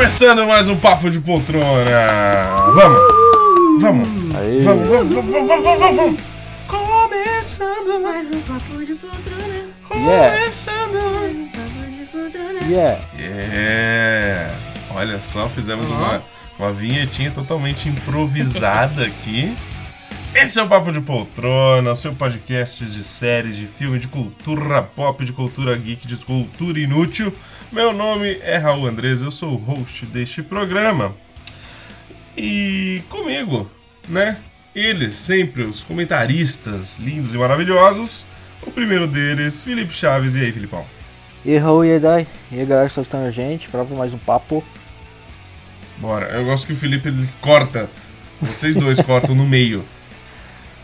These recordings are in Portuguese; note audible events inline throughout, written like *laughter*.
Começando mais um Papo de Poltrona. Vamos, vamos, Aí. vamos, vamos, vamos, vamos, vamos, vamos. Começando, Mais um papo de poltrona. Yeah. começando. Mais um papo de poltrona. Yeah. Yeah. Olha só, fizemos uma, uma vinhetinha totalmente improvisada aqui. Esse é o Papo de Poltrona, seu podcast de séries, de filme, de cultura pop, de cultura geek, de cultura inútil. Meu nome é Raul Andrés, eu sou o host deste programa. E comigo, né? Eles, sempre os comentaristas lindos e maravilhosos. O primeiro deles, Felipe Chaves. E aí, Filipão? E Raul e Edai. E aí galera que está escutando a gente, para mais um papo. Bora. Eu gosto que o Felipe ele corta. Vocês dois *laughs* cortam no meio.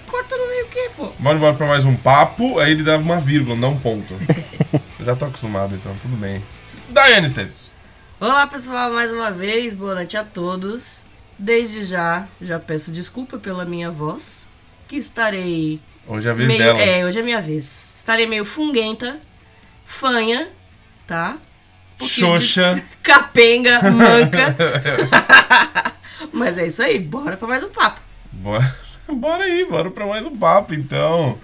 Corta no meio o quê, pô? Bora embora pra mais um papo, aí ele dá uma vírgula, não um ponto. Eu já tô acostumado, então tudo bem. Daiane Esteves. Olá, pessoal, mais uma vez. Boa noite a todos. Desde já, já peço desculpa pela minha voz, que estarei Hoje é a vez meio... dela. É, hoje é minha vez. Estarei meio funguenta, fanha, tá? Um Xoxa. *laughs* Capenga, manca. *laughs* Mas é isso aí, bora pra mais um papo. Bora, *laughs* bora aí, bora pra mais um papo, então.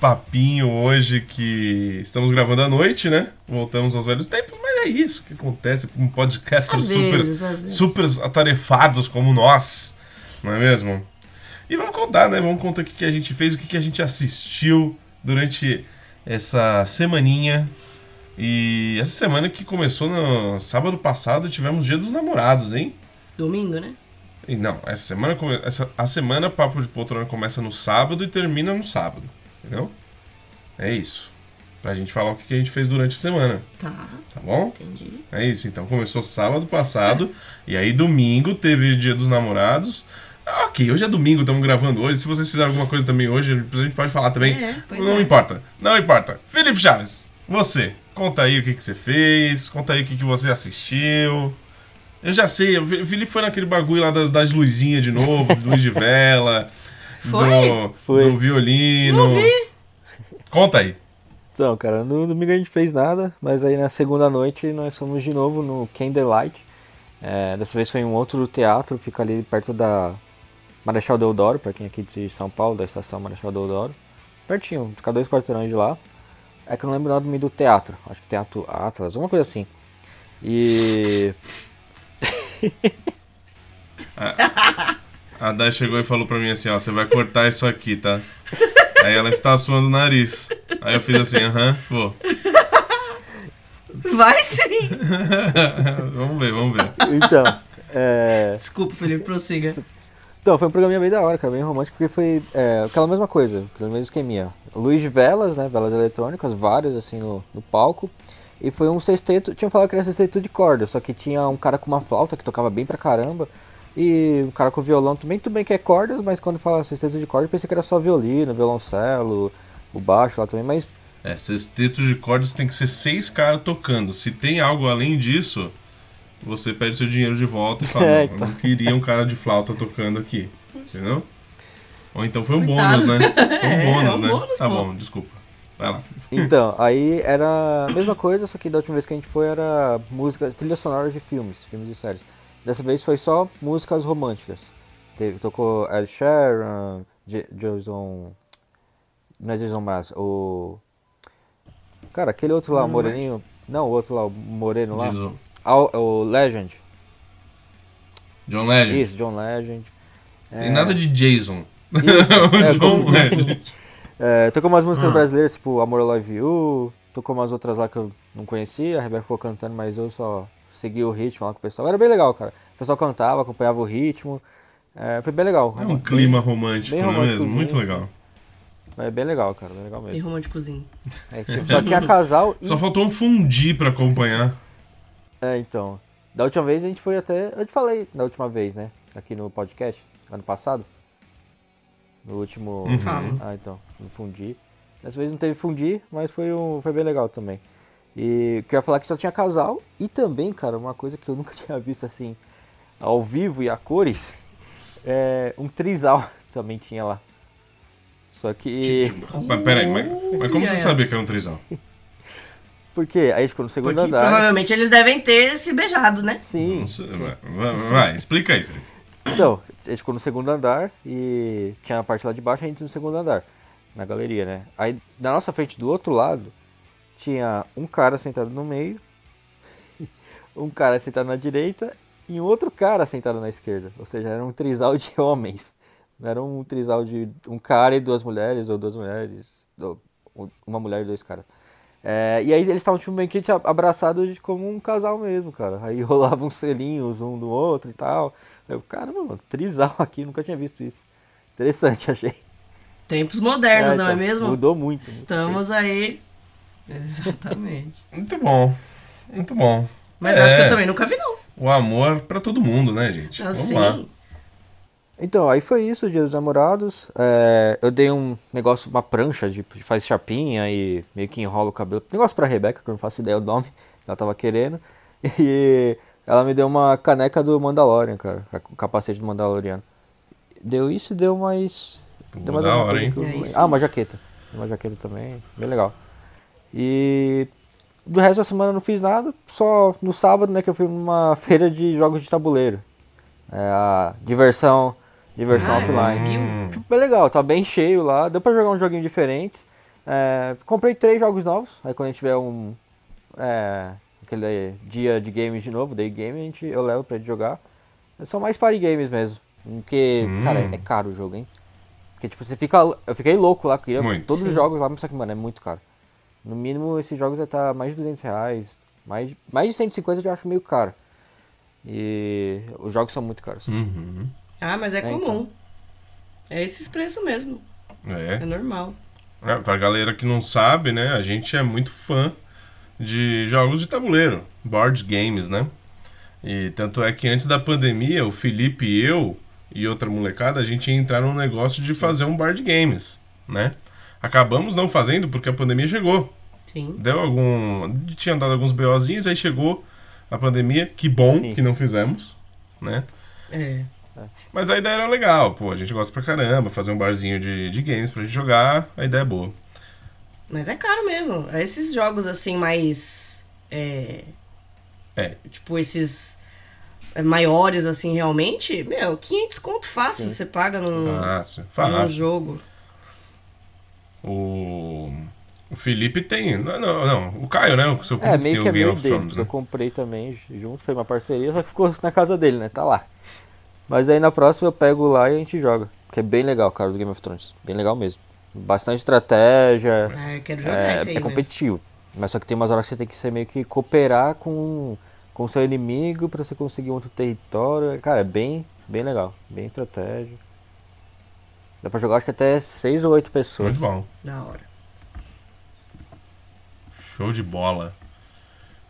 Papinho hoje que estamos gravando à noite, né? Voltamos aos velhos tempos, mas é isso que acontece com podcasters Às super, vezes, super atarefados como nós, não é mesmo? E vamos contar, né? Vamos contar o que, que a gente fez, o que, que a gente assistiu durante essa semaninha. E essa semana que começou no sábado passado, tivemos Dia dos Namorados, hein? Domingo, né? E não, essa semana, essa, a semana Papo de Poltrona começa no sábado e termina no sábado, entendeu? É isso. Pra gente falar o que a gente fez durante a semana, Tá, tá bom? entendi. É isso, então começou sábado passado *laughs* e aí domingo teve Dia dos Namorados. Ah, Ok, hoje é domingo, estamos gravando hoje. Se vocês fizeram alguma coisa também hoje, a gente pode falar também. É, não é. importa, não importa. Felipe Chaves, você, conta aí o que, que você fez, conta aí o que, que você assistiu. Eu já sei, o Felipe foi naquele bagulho lá das, das luzinhas de novo, *laughs* luz de vela, Foi? Do, Foi. do violino. Não vi. Conta aí. Então, cara, no domingo a gente fez nada, mas aí na segunda noite nós fomos de novo no Candlelight. É, dessa vez foi em um outro teatro, fica ali perto da Marechal Deodoro, pra quem é aqui de São Paulo, da estação Marechal Deodoro. Pertinho, fica dois quarteirões de lá. É que eu não lembro o nome do teatro, acho que Teatro Atlas, alguma coisa assim. E. *laughs* A Dai chegou e falou pra mim assim, ó, você vai cortar isso aqui, tá? Aí ela está suando o nariz. Aí eu fiz assim, aham, vou. Vai sim. *laughs* vamos ver, vamos ver. Então, é. Desculpa, Felipe, prossiga. Então, foi um programinha bem da hora, cara, bem romântico, porque foi é, aquela mesma coisa, aquele mesmo esqueminha. Luz de velas, né, velas eletrônicas, várias, assim, no, no palco. E foi um sexteto, tinham falado que era sexteto de corda, só que tinha um cara com uma flauta que tocava bem pra caramba. E um cara com violão também, tudo bem que é cordas, mas quando fala sexteto de corda, eu pensei que era só violino, violoncelo, o baixo lá também, mas É, sexteto de cordas tem que ser seis caras tocando. Se tem algo além disso, você pede seu dinheiro de volta e fala, *laughs* É, não, então. eu não queria um cara de flauta tocando aqui. Entendeu? Ou então foi um Coitado. bônus, né? *laughs* Foi um É, bônus, é um né? bônus, tá pô. bom, desculpa. Vai lá. Então, *laughs* aí era a mesma coisa, só que da última vez que a gente foi era músicas, trilhas sonoras de filmes, filmes e séries. Dessa vez foi só músicas românticas. Teve, tocou Ed Sheeran, J- Jason. Não é Jason Mraz, o. Cara, aquele outro lá, o moreninho. Não, o outro lá, o moreno lá. Diz o Legend. John Legend. Isso, John Legend. Tem nada de Jason. Isso, *laughs* é, John como- Legend. *laughs* É, tocou umas músicas Ah. brasileiras, tipo Amor I Love You, tocou umas outras lá que eu não conhecia, a Rebeca ficou cantando, mas eu só segui o ritmo lá com o pessoal. Era bem legal, cara. O pessoal cantava, acompanhava o ritmo. É, foi bem legal. É um clima romântico, Bem não é mesmo? Muito legal. É bem legal, cara, bem legal Bem mesmo. românticozinho. É, tipo, só tinha casal e. Só faltou um fundi pra acompanhar. É, então. Da última vez a gente foi até. Eu te falei da última vez, né? Aqui no podcast, ano passado. No último. Uhum. Falo. Ah, então, no Fundi. Dessa vez não teve Fundi, mas foi, um, foi bem legal também. E queria falar que só tinha casal e também, cara, uma coisa que eu nunca *laughs* tinha visto assim, ao vivo e a cores, é um trisal *laughs* também tinha lá. Só que. Mas peraí, mas, mas como você sabia que era um trisal? *laughs* Por quê? Aí ficou no segundo Porque andar. provavelmente eles devem ter se beijado, né? Sim. Nossa, vai, vai, vai, explica aí, Felipe. Então, a gente ficou no segundo andar e tinha a parte lá de baixo, a gente no segundo andar, na galeria, né? Aí na nossa frente, do outro lado, tinha um cara sentado no meio, um cara sentado na direita e um outro cara sentado na esquerda. Ou seja, era um trisal de *laughs* homens. Não era um trisal de um cara e duas mulheres, ou duas mulheres, ou uma mulher e dois caras. É, e aí eles estavam tipo meio que abraçados como um casal mesmo, cara. Aí *laughs* rolavam selinhos um do outro e tal. Eu, caramba, mano, trisal aqui, nunca tinha visto isso. Interessante, *laughs* achei. Tempos modernos, É, não é então, mesmo? Mudou muito. Estamos aí. *laughs* Exatamente. Muito bom. Muito bom. Mas É, acho que eu também nunca vi, não. O amor pra todo mundo, né, gente? Vamos Assim. lá. Então, aí foi isso, Dia dos Namorados. É, eu dei um negócio, uma prancha de de faz chapinha e meio que enrola o cabelo. Negócio pra Rebeca, que eu não faço ideia do nome, ela tava querendo. E ela me deu uma caneca do Mandalorian, cara, o capacete do Mandaloriano. Deu isso e deu mais. Pô, Deu mais da hora, hein? eu- É Ah, uma jaqueta. Uma jaqueta também, bem legal. E do resto da semana eu não fiz nada, só no sábado, né, que eu fui numa *laughs* feira de jogos de tabuleiro. É a diversão, diversão Ah, offline. Hum, Bem legal, tá bem cheio lá, deu pra jogar um joguinho diferentes. É, comprei três jogos novos, aí quando a gente tiver um é, aquele dia de games de novo, day game, a gente, eu levo pra gente jogar. São mais party games mesmo, porque, Hum. cara, é caro o jogo, hein? Porque, tipo, você fica, eu fiquei louco lá, queria Muito. todos os jogos lá, mas só que, mano, é muito caro. No mínimo, esses jogos vai estar mais de 200 reais, mais, de- mais de 150 eu já acho meio caro. E os jogos são muito caros. uhum. Ah, mas é É, comum. então. É esses preços mesmo. É É. normal. É, Pra galera que não sabe, né? A gente é muito fã de jogos de tabuleiro, board games, né? E tanto é que antes da pandemia, o Felipe e eu e outra molecada, a gente ia entrar num negócio de fazer um board games, né? Acabamos não fazendo porque a pandemia chegou. Sim. Deu algum. Tinha dado alguns BOzinhos, aí chegou a pandemia. Que bom Sim. que não fizemos, né? É. Mas a ideia era legal, pô. A gente gosta pra caramba, fazer um barzinho de, de games pra gente jogar, a ideia é boa. Mas é caro mesmo. Esses jogos assim mais. É, É, tipo, esses é, maiores, assim, realmente, meu, 500 conto fácil você paga num, fácil, num fácil. jogo. O, o Felipe tem. Não, não, não, o Caio, né? O seu É, meio tem que é o Game meio of dele, Thrones, porque eu né? comprei também junto, foi uma parceria, só que ficou na casa dele, né? Tá lá. Mas aí na próxima eu pego lá e a gente joga. Que é bem legal, cara, do Game of Thrones. Bem legal mesmo. Bastante estratégia. É, quero jogar É, esse aí é mesmo. competitivo. Mas só que tem umas horas que você tem que ser meio que cooperar com com o seu inimigo pra você conseguir um outro território. Cara, é bem, bem legal. Bem estratégia. Dá pra jogar acho que até 6 ou 8 pessoas. Muito bom. Da hora. Show de bola.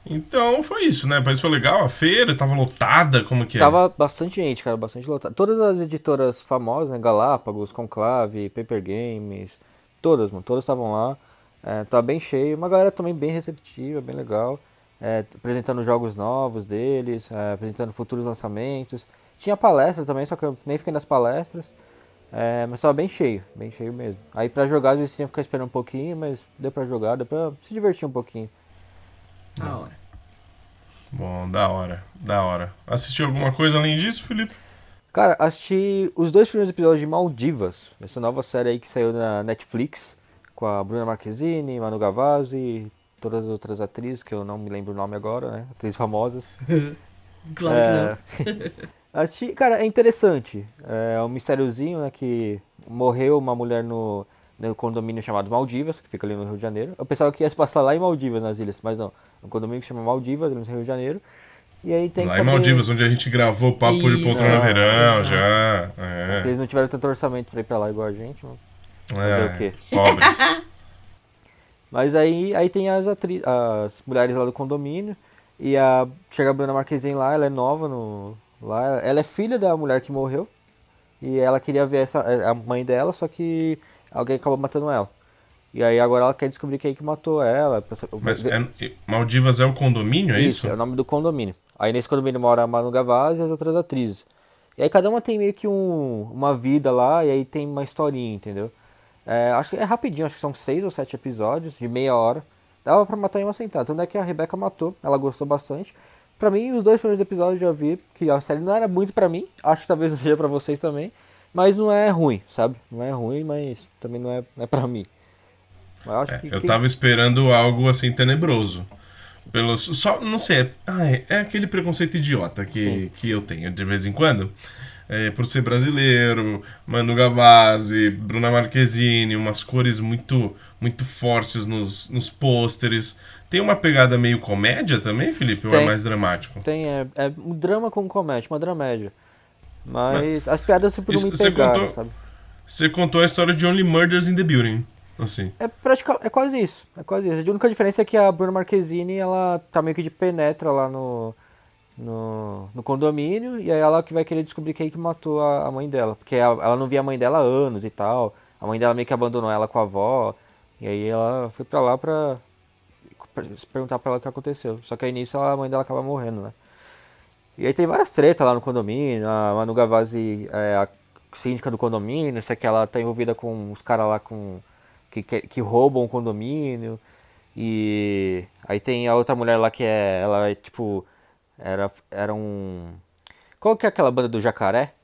Então foi isso, né? Mas foi legal, a feira tava lotada, como que é? Tava bastante gente, cara, bastante lotado. Todas as editoras famosas, né? Galápagos, Conclave, Paper Games, todas, mano, todas estavam lá. É, tá bem cheio, uma galera também bem receptiva, bem legal. É, apresentando jogos novos deles, é, apresentando futuros lançamentos. Tinha palestra também, só que eu nem fiquei nas palestras. É, mas tava bem cheio, bem cheio mesmo. Aí pra jogar, às vezes tinha que ficar esperando um pouquinho, mas deu pra jogar, deu pra se divertir um pouquinho. Da hora. Bom, da hora, da hora. Assistiu alguma coisa além disso, Felipe? Cara, assisti os dois primeiros episódios de Maldivas, essa nova série aí que saiu na Netflix, com a Bruna Marquezine, Manu Gavazzi e todas as outras atrizes, que eu não me lembro o nome agora, né? Atrizes famosas. *laughs* Claro que não. *laughs* Assisti, cara, é interessante. É um mistériozinho, né? Que morreu uma mulher no, no condomínio chamado Maldivas, que fica ali no Rio de Janeiro. Eu pensava que ia se passar lá em Maldivas, nas ilhas, mas não. É um condomínio que chama Maldivas, no Rio de Janeiro. E aí tem Lá em Maldivas, onde a gente gravou o Papo de Isso. Poltrona Ah, Verão, exato. já. É. Eles não tiveram tanto orçamento pra ir pra lá igual a gente, mano. Fazer é. o quê? Pobres. *laughs* Mas aí, aí tem as, atri- as mulheres lá do condomínio. E a, chega a Bruna Marquezine lá, ela é nova no, lá. Ela é filha da mulher que morreu. E ela queria ver essa, a mãe dela, só que alguém acabou matando ela. E aí agora ela quer descobrir quem que matou ela. Mas é- Maldivas é o condomínio, é isso? é o nome do condomínio. Aí nesse condomínio mora a Manu Gavazzi e as outras atrizes. E aí cada uma tem meio que um, uma vida lá, e aí tem uma historinha, entendeu? É, acho que é rapidinho, acho que são seis ou sete episódios, de meia hora. Dava pra matar em uma sentada. Tanto é que a Rebecca matou, ela gostou bastante. Pra mim, os dois primeiros episódios eu já vi que a série não era muito pra mim. Acho que talvez *laughs* seja pra vocês também. Mas não é ruim, sabe? Não é ruim, mas também não é, não é pra mim. Eu, acho é, que, eu tava esperando algo assim tenebroso. Pelo, só, não sei, é, é aquele preconceito idiota que, que eu tenho de vez em quando. É, por ser brasileiro, Manu Gavazzi, Bruna Marquezine, umas cores muito muito fortes nos, nos pôsteres. Tem uma pegada meio comédia também, Felipe? Tem, ou é mais dramático? Tem, é, é um drama com comédia, uma dramédia. Mas as piadas sempre não me pegaram, contou, sabe? Você contou a história de Only Murders in the Building. Assim. É, praticamente, é quase isso. É quase isso. A única diferença é que a Bruna Marquezine, ela tá meio que de penetra lá no, no, no condomínio, e aí ela que vai querer descobrir quem que matou a, a mãe dela. Porque ela, ela, não via a mãe dela há anos e tal. A mãe dela meio que abandonou ela com a avó. E aí ela foi pra lá pra, pra perguntar pra ela o que aconteceu. Só que aí nisso a mãe dela acaba morrendo, né? E aí tem várias tretas lá no condomínio. A Manu Gavazzi é a síndica do condomínio, sei que ela tá envolvida com os caras lá com que, que, que roubam o condomínio. E aí tem a outra mulher lá que é. Ela é tipo. Era, era um. Qual que é aquela banda do jacaré?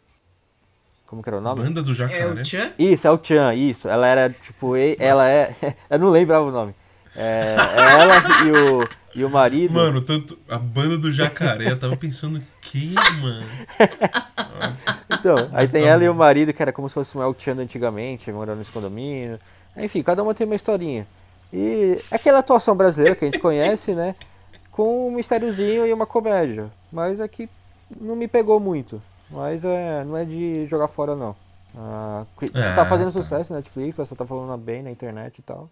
Como que era o nome? Banda do jacaré. É o Chan? Isso, é o Chan, isso. Ela era tipo. Ela é. *laughs* eu não lembrava o nome. É, ela e o, e o marido. Mano, tanto. A banda do jacaré, eu tava pensando, que, mano? *laughs* então, aí tem ela e o marido, que era como se fosse um El Chan antigamente, morando nesse condomínio. Enfim, cada uma tem uma historinha. E aquela atuação brasileira que a gente conhece, né? Com um mistériozinho e uma comédia. Mas aqui não me pegou muito. Mas é, não é de jogar fora, não. Ah, é, tá fazendo tá. sucesso na Netflix, o pessoal tá falando bem na internet e tal.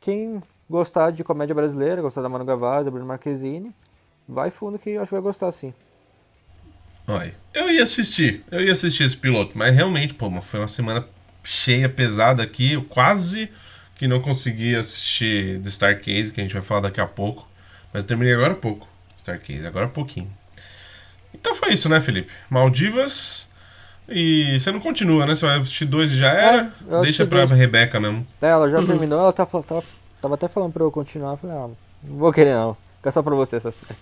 Quem gostar de comédia brasileira, gostar da Manu Gavazzi, da Bruno Marquezine, vai fundo que eu acho que vai gostar sim. Olha, eu ia assistir, eu ia assistir esse piloto, mas realmente, pô, foi uma semana cheia, pesada aqui. Eu quase que não consegui assistir The Starcase, que a gente vai falar daqui a pouco. Mas eu terminei agora há pouco. Starcase, agora há pouquinho. Então foi isso, né, Felipe? Maldivas. E você não continua, né? Você vai assistir dois e já é, era? É, Deixa pra dois. Rebeca mesmo. É, ela já terminou, ela tá, tava, tava até falando pra eu continuar. Eu falei, ah, não vou querer não. Fica só pra você essa série.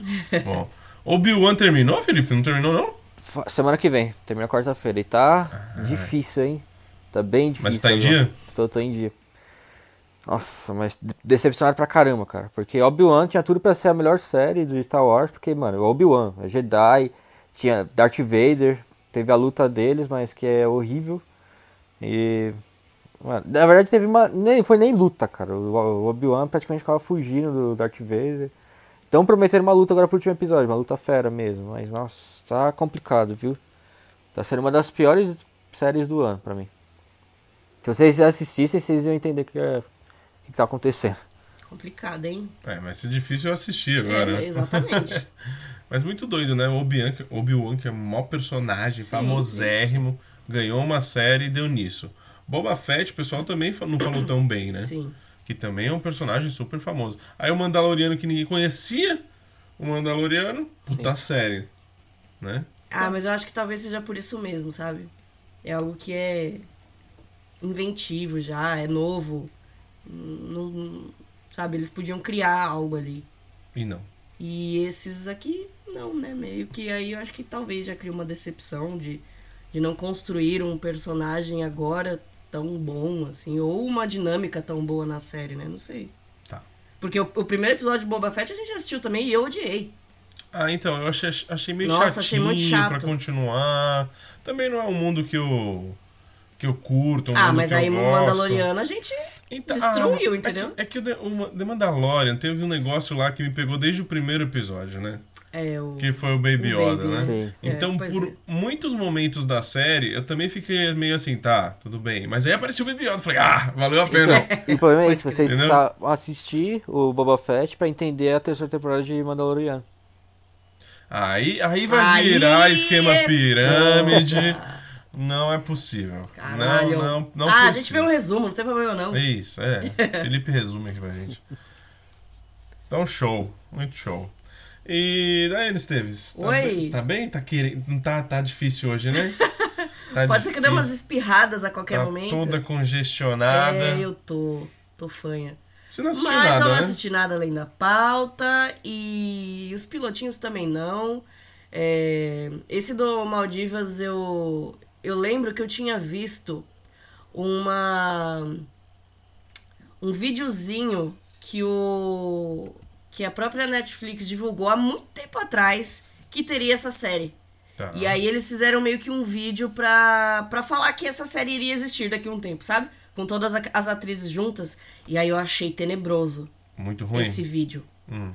*laughs* Bom. Obi-Wan terminou, Felipe? Não terminou, não? Semana que vem, termina quarta-feira. E tá ah, difícil, hein? Tá bem difícil. Mas tá em agora. dia? Tô, tô em dia. Nossa, mas decepcionado pra caramba, cara. Porque Obi-Wan tinha tudo pra ser a melhor série do Star Wars, porque, mano, Obi-Wan, é Jedi, tinha Darth Vader, teve a luta deles, mas que é horrível. E. Mano, na verdade teve uma. Nem, foi nem luta, cara. O Obi-Wan praticamente ficava fugindo do Darth Vader. Estão prometendo uma luta agora pro último episódio, uma luta fera mesmo. Mas, nossa, tá complicado, viu? Tá sendo uma das piores séries do ano pra mim. Se vocês assistissem, vocês iam entender que, é, que tá acontecendo. Complicado, hein? É, mas ser difícil eu assistir agora. É, exatamente. *laughs* mas muito doido, né? Obi-Wan, Obi que é um maior personagem, sim, famosérrimo, sim. ganhou uma série e deu nisso. Boba Fett, o pessoal também não falou tão bem, né? Sim que também é um personagem super famoso. Aí o Mandaloriano que ninguém conhecia, o Mandaloriano, puta Sim. série, né? Ah, mas eu acho que talvez seja por isso mesmo, sabe? É algo que é inventivo já, é novo. Não, sabe, eles podiam criar algo ali. E não. E esses aqui, não, né? Meio que aí eu acho que talvez já cria uma decepção de, de não construir um personagem agora tão bom, assim, ou uma dinâmica tão boa na série, né? Não sei. Tá. Porque o, o primeiro episódio de Boba Fett a gente assistiu também e eu odiei. Ah, então, eu achei, achei meio Nossa, chatinho achei muito chato. pra continuar. Também não é um mundo que eu que eu curto. Um ah, mas aí o Mandaloriano a gente então, destruiu, ah, entendeu? É que, é que o, The Mandalorian teve um negócio lá que me pegou desde o primeiro episódio, né? É, o... Que foi o Baby o Yoda, Baby, né? Sim. Então, é, por é. muitos momentos da série, eu também fiquei meio assim, tá, tudo bem. Mas aí apareceu o Baby Yoda, falei, ah, valeu a pena. *laughs* e o problema é isso, você precisa assistir o Boba Fett pra entender a terceira temporada de Mandalorian. Aí, aí vai aí virar esquema pirâmide. Não é possível. Caralho. Não, não, não Ah, precisa. a gente vê um resumo, não tem problema não. É isso, é. *laughs* Felipe resume aqui pra gente. Então, show. Muito show. E daí, Esteves? Tá Oi. Tá bem? Tá querendo. Tá, tá difícil hoje, né? *laughs* Tá Pode difícil. ser que dê umas espirradas a qualquer tá momento. Toda congestionada. É, eu tô. Tô fanha. Você não assistiu Mas nada, eu não né? assisti nada além da pauta e os pilotinhos também não. É, esse do Maldivas eu eu lembro que eu tinha visto uma um videozinho que o que a própria Netflix divulgou há muito tempo atrás que teria essa série. Tá. E aí eles fizeram meio que um vídeo pra, pra falar que essa série iria existir daqui a um tempo, sabe? Com todas as atrizes juntas. E aí eu achei tenebroso Muito ruim. esse vídeo. Hum.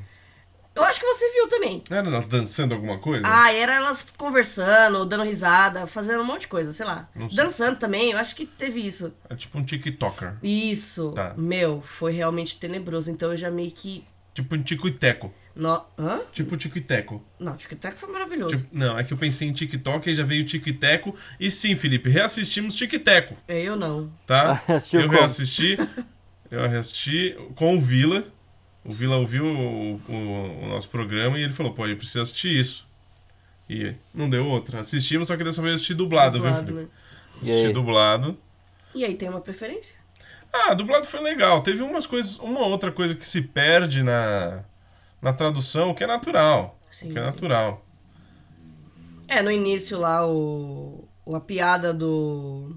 Eu acho que você viu também. Era elas dançando alguma coisa? Ah, era elas conversando, dando risada, fazendo um monte de coisa, sei lá. Sei. Dançando também, eu acho que teve isso. É tipo um TikToker. Isso. Tá. Meu, foi realmente tenebroso. Então eu já meio que. Tipo um tico e teco. No... Hã? Tipo tico e teco. Não, o TikTok foi maravilhoso. Tipo, não, é que eu pensei em TikTok e já veio tico e teco. E sim, Felipe, reassistimos tic e teco, É, Eu não. tá? *laughs* Eu reassisti. Eu reassisti com o Vila. O Vila ouviu o, o- o nosso programa e ele falou, pô, eu preciso assistir isso. E não deu outra. Assistimos, só que dessa vez eu assisti dublado, viu, Dublado, Felipe? né? E Assisti aí? dublado. E aí tem uma preferência? Ah, dublado foi legal. Teve umas coisas, uma outra coisa que se perde na, na tradução, que é natural. Sim, que é sim. natural. É, no início lá, o, o a piada do.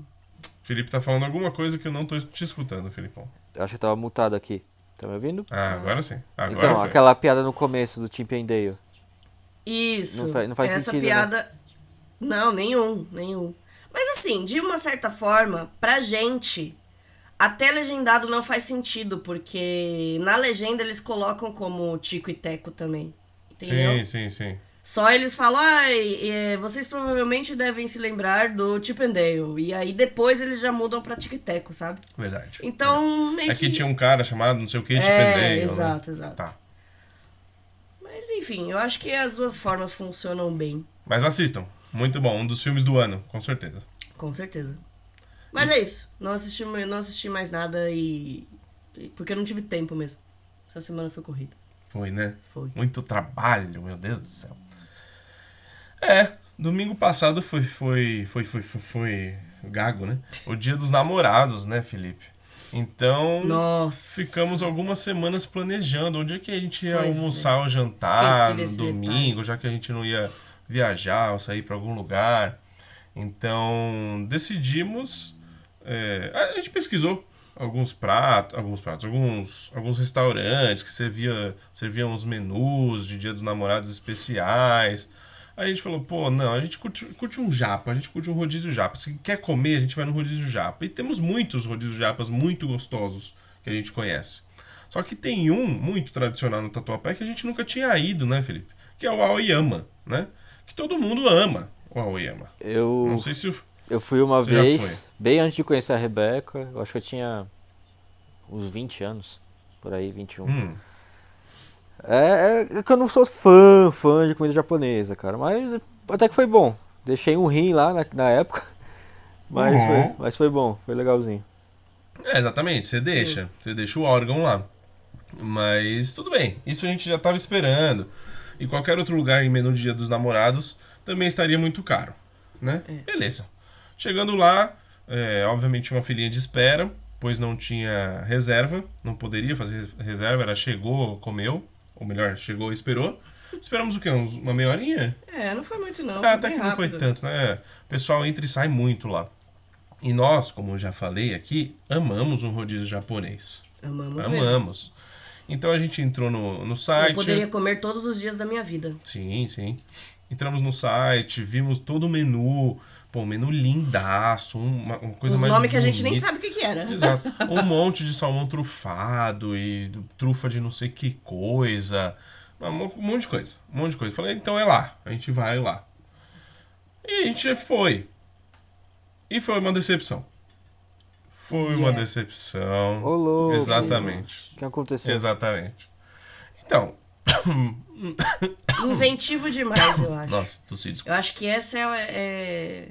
Felipe tá falando alguma coisa que eu não tô te escutando, Felipão. Eu acho que tava mutado aqui. Tá me ouvindo? Ah, agora sim. Agora então, sim. aquela piada no começo do Chip and Dale. Isso. Não faz- não faz Essa sentido, né? piada. Não, nenhum, nenhum. Mas assim, de uma certa forma, pra gente, até legendado não faz sentido, porque na legenda eles colocam como Tico e Teco também. Entendeu? Sim, sim, sim. Só eles falam, ai, é, vocês provavelmente devem se lembrar do Chip and Dale. E aí depois eles já mudam pra Tico e Teco, sabe? Verdade. Então, meio Aqui que... tinha um cara chamado não sei o que, de É, Pendeio, exato, né? exato. Tá. Mas enfim, eu acho que as duas formas funcionam bem. Mas assistam. Muito bom. Um dos filmes do ano, com certeza. Com certeza. Mas é isso. Não assisti, não assisti mais nada e. e- Porque eu não tive tempo mesmo. Essa semana foi corrida. Foi, né? Foi. Muito trabalho, meu Deus do céu. É, domingo passado foi, foi, foi, foi, foi, foi gago, né? O dia dos namorados, né, Felipe? Então, Nossa. ficamos algumas semanas planejando onde é que a gente ia Pois é. almoçar ou jantar no domingo, já que a gente não ia viajar ou sair para algum lugar. Então, decidimos. é, a gente pesquisou alguns pratos, alguns pratos, alguns, alguns restaurantes que servia, serviam os menus de Dia dos Namorados especiais. Aí a gente falou, pô, não, a gente curte, curte um japa, a gente curte um rodízio japa. Se quer comer, a gente vai no rodízio japa. E temos muitos rodízios japas muito gostosos que a gente conhece. Só que tem um muito tradicional no Tatuapé que a gente nunca tinha ido, né, Felipe? Que é o Aoyama, né? Que todo mundo ama o Aoyama. Eu, Não sei se o eu fui uma Você vez, bem antes de conhecer a Rebeca. Eu acho que eu tinha uns 20 anos. Por aí, 21. Hum, É, é que eu não sou fã, fã de comida japonesa, cara. Mas até que foi bom. Deixei um rim lá na, na época. *laughs* Mas, Uhum. foi, mas foi bom, foi legalzinho. É, exatamente, você deixa. Você deixa o órgão lá. Mas tudo bem, isso a gente já estava esperando. E qualquer outro lugar em menu dia dos namorados também estaria muito caro, né? Beleza. Chegando lá, é, obviamente uma filinha de espera, pois não tinha reserva, não poderia fazer res- reserva, era chegou, comeu, ou melhor, chegou e esperou. Esperamos o quê? Uns- uma meia horinha? É, não foi muito não. Ah, até que não foi rápido. tanto, né? O pessoal entra e sai muito lá. E nós, como eu já falei aqui, amamos um rodízio japonês. Amamos mesmo. Amamos. Então a gente entrou no, no Eu site. poderia comer todos os dias da minha vida. Sim, sim. Entramos no site, vimos todo o menu. Pô, um menu lindaço, uma, uma coisa Os mais. nomes que a gente nem sabe o que, que era. Exato. *laughs* Um monte de salmão trufado e trufa de não sei que coisa. Um mo- monte de coisa. Um monte de coisa. Falei, então é lá. A gente vai lá. E a gente foi. E foi uma decepção. Foi uma Yeah. decepção. Ô, louco. Exatamente. O que aconteceu? Exatamente. Então. *coughs* Inventivo demais, eu acho. Nossa, tossi, desculpa. Eu acho que essa é, é,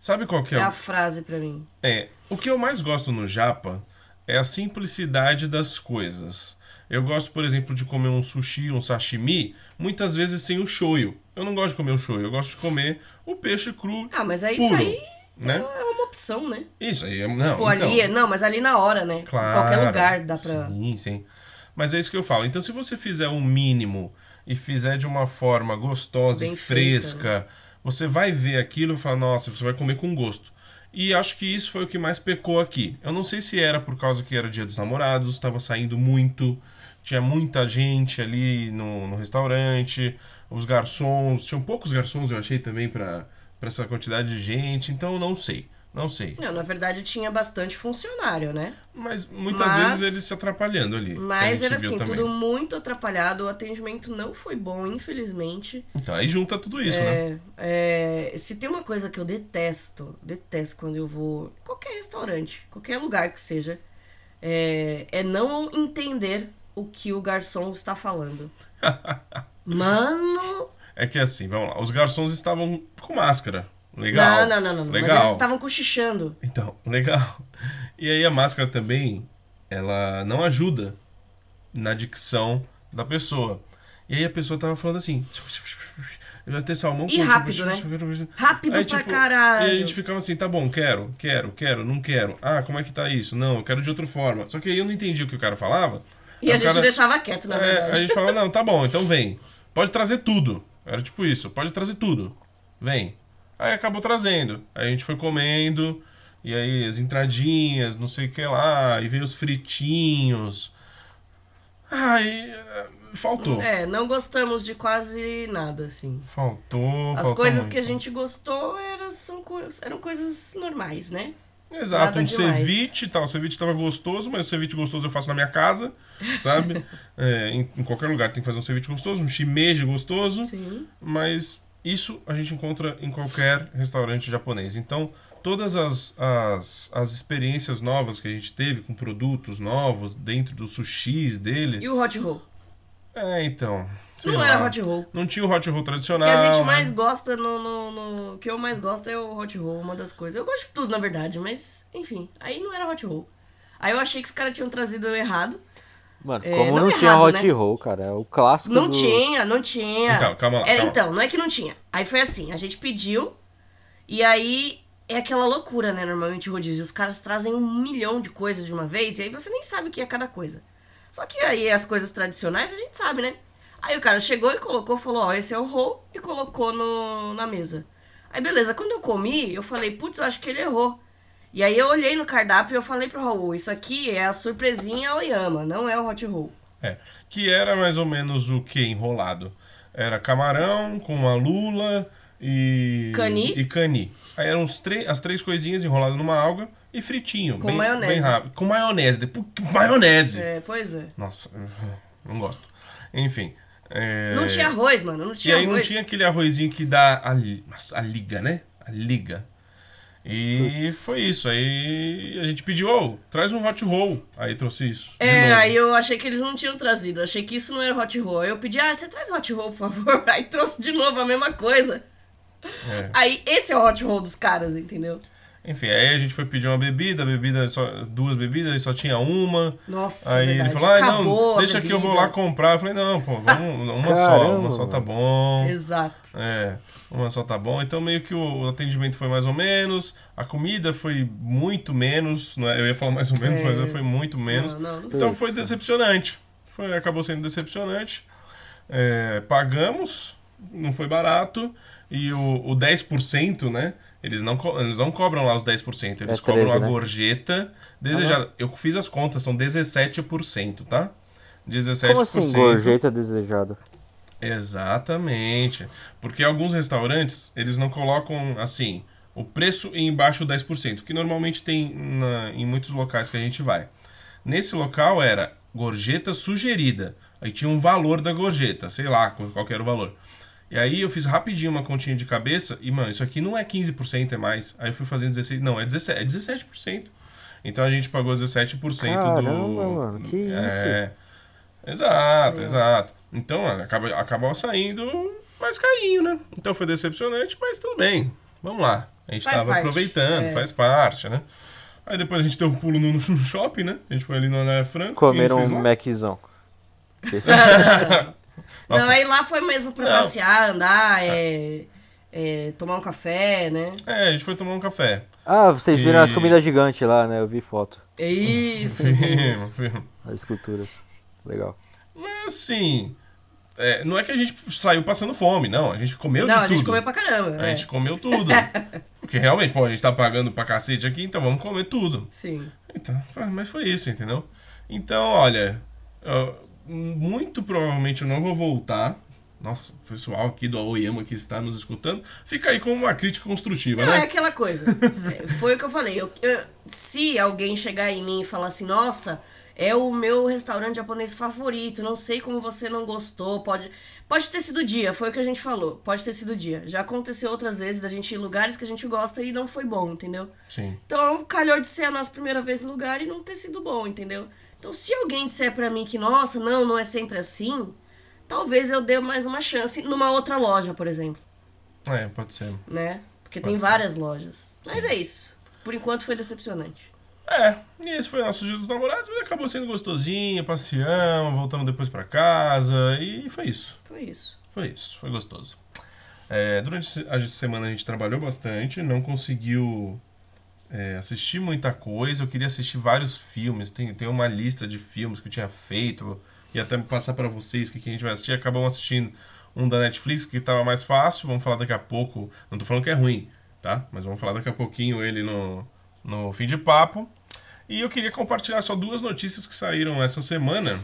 Sabe qual que é é? a o- frase pra mim. É, o que eu mais gosto no japa é a simplicidade das coisas. Eu gosto, por exemplo, de comer um sushi, um sashimi, muitas vezes sem o shoyu. Eu não gosto de comer o shoyu, eu gosto de comer o peixe cru. Ah, mas é isso Puro. aí. né? É uma opção, né? Isso aí, é- não, Pô, então, ali, não, mas ali na hora, né? Claro. Em qualquer lugar dá pra. Sim, sim. Mas é isso que eu falo. Então, se você fizer um mínimo e fizer de uma forma gostosa Bem e feita, né? Você vai ver aquilo e falar, nossa, você vai comer com gosto. E acho que isso foi o que mais pecou aqui. Eu não sei se era por causa que era dia dos namorados, estava saindo muito, tinha muita gente ali no, no restaurante, os garçons, tinham poucos garçons, eu achei também, para essa quantidade de gente, então eu não sei. Não sei. Não, na verdade tinha bastante funcionário, né? Mas muitas Mas- vezes eles se atrapalhando ali. Mas era assim, também. tudo muito atrapalhado, o atendimento não foi bom, infelizmente. Então, aí junta tudo isso, né? É, é, se tem uma coisa que eu detesto, detesto quando eu vou qualquer restaurante, qualquer lugar que seja, é, é não entender o que o garçom está falando. *laughs* Mano, É que assim, vamos lá. Os garçons estavam com máscara. Legal. não, não, não, não. Mas Legal. eles estavam cochichando. Então, *laughs* legal. E aí a máscara também, ela não ajuda na dicção da pessoa. E aí a pessoa tava falando assim. *laughs* Vai ter salmão E rápido, *laughs* né? Rápido Aí, pra tipo, caralho. E a gente ficava assim, tá bom, quero, quero, quero, não quero. Ah, como é que tá isso? Não, eu quero de outra forma. Só que aí eu não entendi o que o cara falava. E a gente cara- deixava quieto, na é, verdade. a gente falava, não, tá bom, então vem. Pode trazer tudo. Era tipo isso, pode trazer tudo. Vem. Aí acabou trazendo. Aí a gente foi comendo, e aí as entradinhas, não sei o que lá, e veio os fritinhos. Aí faltou. É, não gostamos de quase nada, assim. Faltou. As faltou coisas muito. que a gente gostou eram, são, eram coisas normais, né? Exato, Nada um demais. ceviche, tá, o ceviche tava gostoso, mas o ceviche gostoso eu faço na minha casa, sabe? *laughs* É, em, em qualquer lugar tem que fazer um ceviche gostoso, um shimeji gostoso, Sim. mas isso a gente encontra em qualquer restaurante japonês. Então, todas as, as, as experiências novas que a gente teve com produtos novos dentro dos sushis dele. E o hot roll? É, então. Não lá. era hot roll. Não tinha o hot roll O tradicional. que a gente né? mais gosta no, no, no- O que eu mais gosto é o hot roll, uma das coisas. Eu gosto de tudo, na verdade, mas, enfim, aí não era hot roll. Aí eu achei que os caras tinham trazido errado. Mano, É, como não não, tinha errado, hot né? roll, cara? É o clássico Não do... tinha, não tinha. Então, calma lá, Era, calma. Então, não é que não tinha. Aí foi assim, a gente pediu, e aí é aquela loucura, né? Normalmente o rodízio, os caras trazem um milhão de coisas de uma vez, e aí você nem sabe o que é cada coisa. Só que aí as coisas tradicionais a gente sabe, né? Aí o cara chegou e colocou, falou, ó, esse é o roll, e colocou no, na mesa. Aí beleza, quando eu comi, eu falei, putz, eu acho que ele errou. E aí eu olhei no cardápio e eu falei pro Raul, isso aqui é a surpresinha Oyama, não é o hot roll. É, que era mais ou menos o que enrolado? Era camarão com uma lula e Cani. e cani. Aí eram as três coisinhas enroladas numa alga e fritinho, Com bem, maionese. bem rápido. Com maionese, maionese. É, pois é. Nossa, *laughs* não gosto. Enfim, é, Não tinha arroz, mano, não E tinha aí não arroz. tinha aquele arrozinho que dá a, a liga, né? A liga. E foi isso. Aí a gente pediu, ô, traz um hot roll. Aí trouxe isso. É, aí eu achei que eles não tinham trazido. Achei que isso não era hot roll. Aí eu pedi, ah, você traz hot roll, por favor. *laughs* Aí trouxe de novo a mesma coisa. É. Aí esse é o hot roll dos caras, entendeu? Enfim, aí a gente foi pedir uma bebida, bebida só, duas bebidas, e só tinha uma. Nossa, aí verdade. ele falou, ah, não, deixa que eu vou bebida." lá comprar. Eu falei, não, pô, vamos, uma só, uma só tá bom. Exato. É, uma só tá bom. Então meio que o atendimento foi mais ou menos, a comida foi muito menos, não é? eu ia falar mais ou menos, É. mas foi muito menos. Não, não, não Então foi decepcionante. Foi, acabou sendo decepcionante. É, pagamos, não foi barato. E o, o 10%, né? Eles não, eles não cobram lá os 10%, eles É cobram 13, a né? gorjeta desejada. Eu fiz as contas, são 17%, tá? 17%. Como assim, gorjeta desejada? Exatamente. Porque alguns restaurantes, eles não colocam assim, o preço embaixo 10%, que normalmente tem na- em muitos locais que a gente vai. Nesse local era gorjeta sugerida. Aí tinha um valor da gorjeta, sei lá qual era o valor. E aí eu fiz rapidinho uma continha de cabeça e, mano, isso aqui não é 15%, é mais. Aí eu fui fazendo 16%, não, é 17%, é 17%. Então a gente pagou 17% do... Caramba, mano, que É, exato, exato. Então, mano, acaba, acabou saindo mais carinho, né? Então foi decepcionante, mas tudo bem. Vamos lá. A gente Faz tava parte. aproveitando, É. faz parte, né? Aí depois a gente deu um pulo no, no shopping, né? A gente foi ali no Ana Franco. Comeram e um. Maczão. *laughs* *laughs* Nossa. Não, aí lá foi mesmo pra Não. passear, andar, é... é, tomar um café, né? É, a gente foi tomar um café. Ah, vocês viram E- as comidas gigantes lá, né? Eu vi foto. É Isso, Sim, isso. As esculturas. Legal. Mas assim, é, não é que a gente saiu passando fome, não. A gente comeu Não, de a tudo. gente comeu pra caramba. A é. gente comeu tudo. *laughs* Porque realmente, pô, a gente tá pagando pra cacete aqui, então vamos comer tudo. Sim. Então, ah, mas foi isso, entendeu? Então, olha, ah, muito provavelmente eu não vou voltar. Nossa, o pessoal aqui do Aoyama que está nos escutando, fica aí com uma crítica construtiva, Não, é né? aquela coisa. É, Foi o que eu falei. Eu- eu- se alguém chegar em mim e falar assim, nossa, é o meu restaurante japonês favorito, não sei como você não gostou, pode. Pode ter sido o dia, foi o que a gente falou. Pode ter sido o dia. Já aconteceu outras vezes da gente ir em lugares que a gente gosta e não foi bom, entendeu? Sim. Então, calhou de ser a nossa primeira vez no lugar e não ter sido bom, entendeu? Então, se alguém disser pra mim que, nossa, não, não é sempre assim, talvez eu dê mais uma chance numa outra loja, por exemplo, É, pode ser. né? Porque tem várias lojas. Mas é isso. Por enquanto foi decepcionante. É, e esse foi o nosso dia dos namorados, mas acabou sendo gostosinho, passeamos, voltamos depois pra casa, e foi isso. Foi isso. Foi isso, foi gostoso. É, durante a semana a gente trabalhou bastante, não conseguiu é, assistir muita coisa. Eu queria assistir vários filmes, tem, tem uma lista de filmes que eu tinha feito, e até passar pra vocês o que, que a gente vai assistir. Acabamos assistindo um da Netflix que tava mais fácil, vamos falar daqui a pouco. Não tô falando que é ruim, tá? Mas vamos falar daqui a pouquinho ele no, no fim de papo. E eu queria compartilhar só duas notícias que saíram essa semana,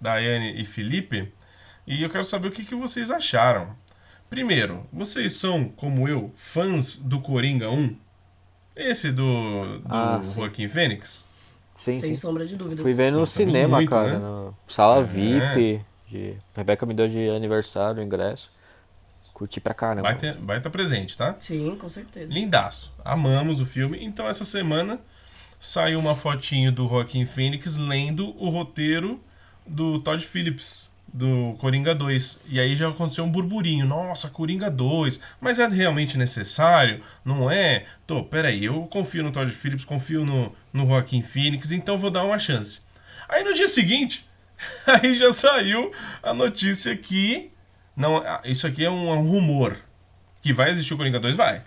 Daiane e Felipe, e eu quero saber o que, que vocês acharam. Primeiro, vocês são, como eu, fãs do Coringa 1? Esse do, do Ah. Joaquim Fênix? Sim, Sem sim. sombra de dúvidas. Fui ver no Gostamos cinema, muito, cara. né? No sala É. VIP. De... Rebeca me deu de aniversário o ingresso. Curti pra caramba. Vai estar vai tá presente, tá? Sim, com certeza. Lindaço. Amamos o filme. Então, essa semana saiu uma fotinho do Joaquim Fênix lendo o roteiro do Todd Phillips, do Coringa 2. E aí já aconteceu um burburinho. Nossa, Coringa 2. Mas é realmente necessário? Não é? Tô, peraí. Eu confio no Todd Phillips, confio no, no Joaquim Phoenix, então vou dar uma chance. Aí no dia seguinte, *laughs* aí já saiu a notícia que. Não, ah, isso aqui é um, um rumor. Que vai existir o Coringa 2? Vai.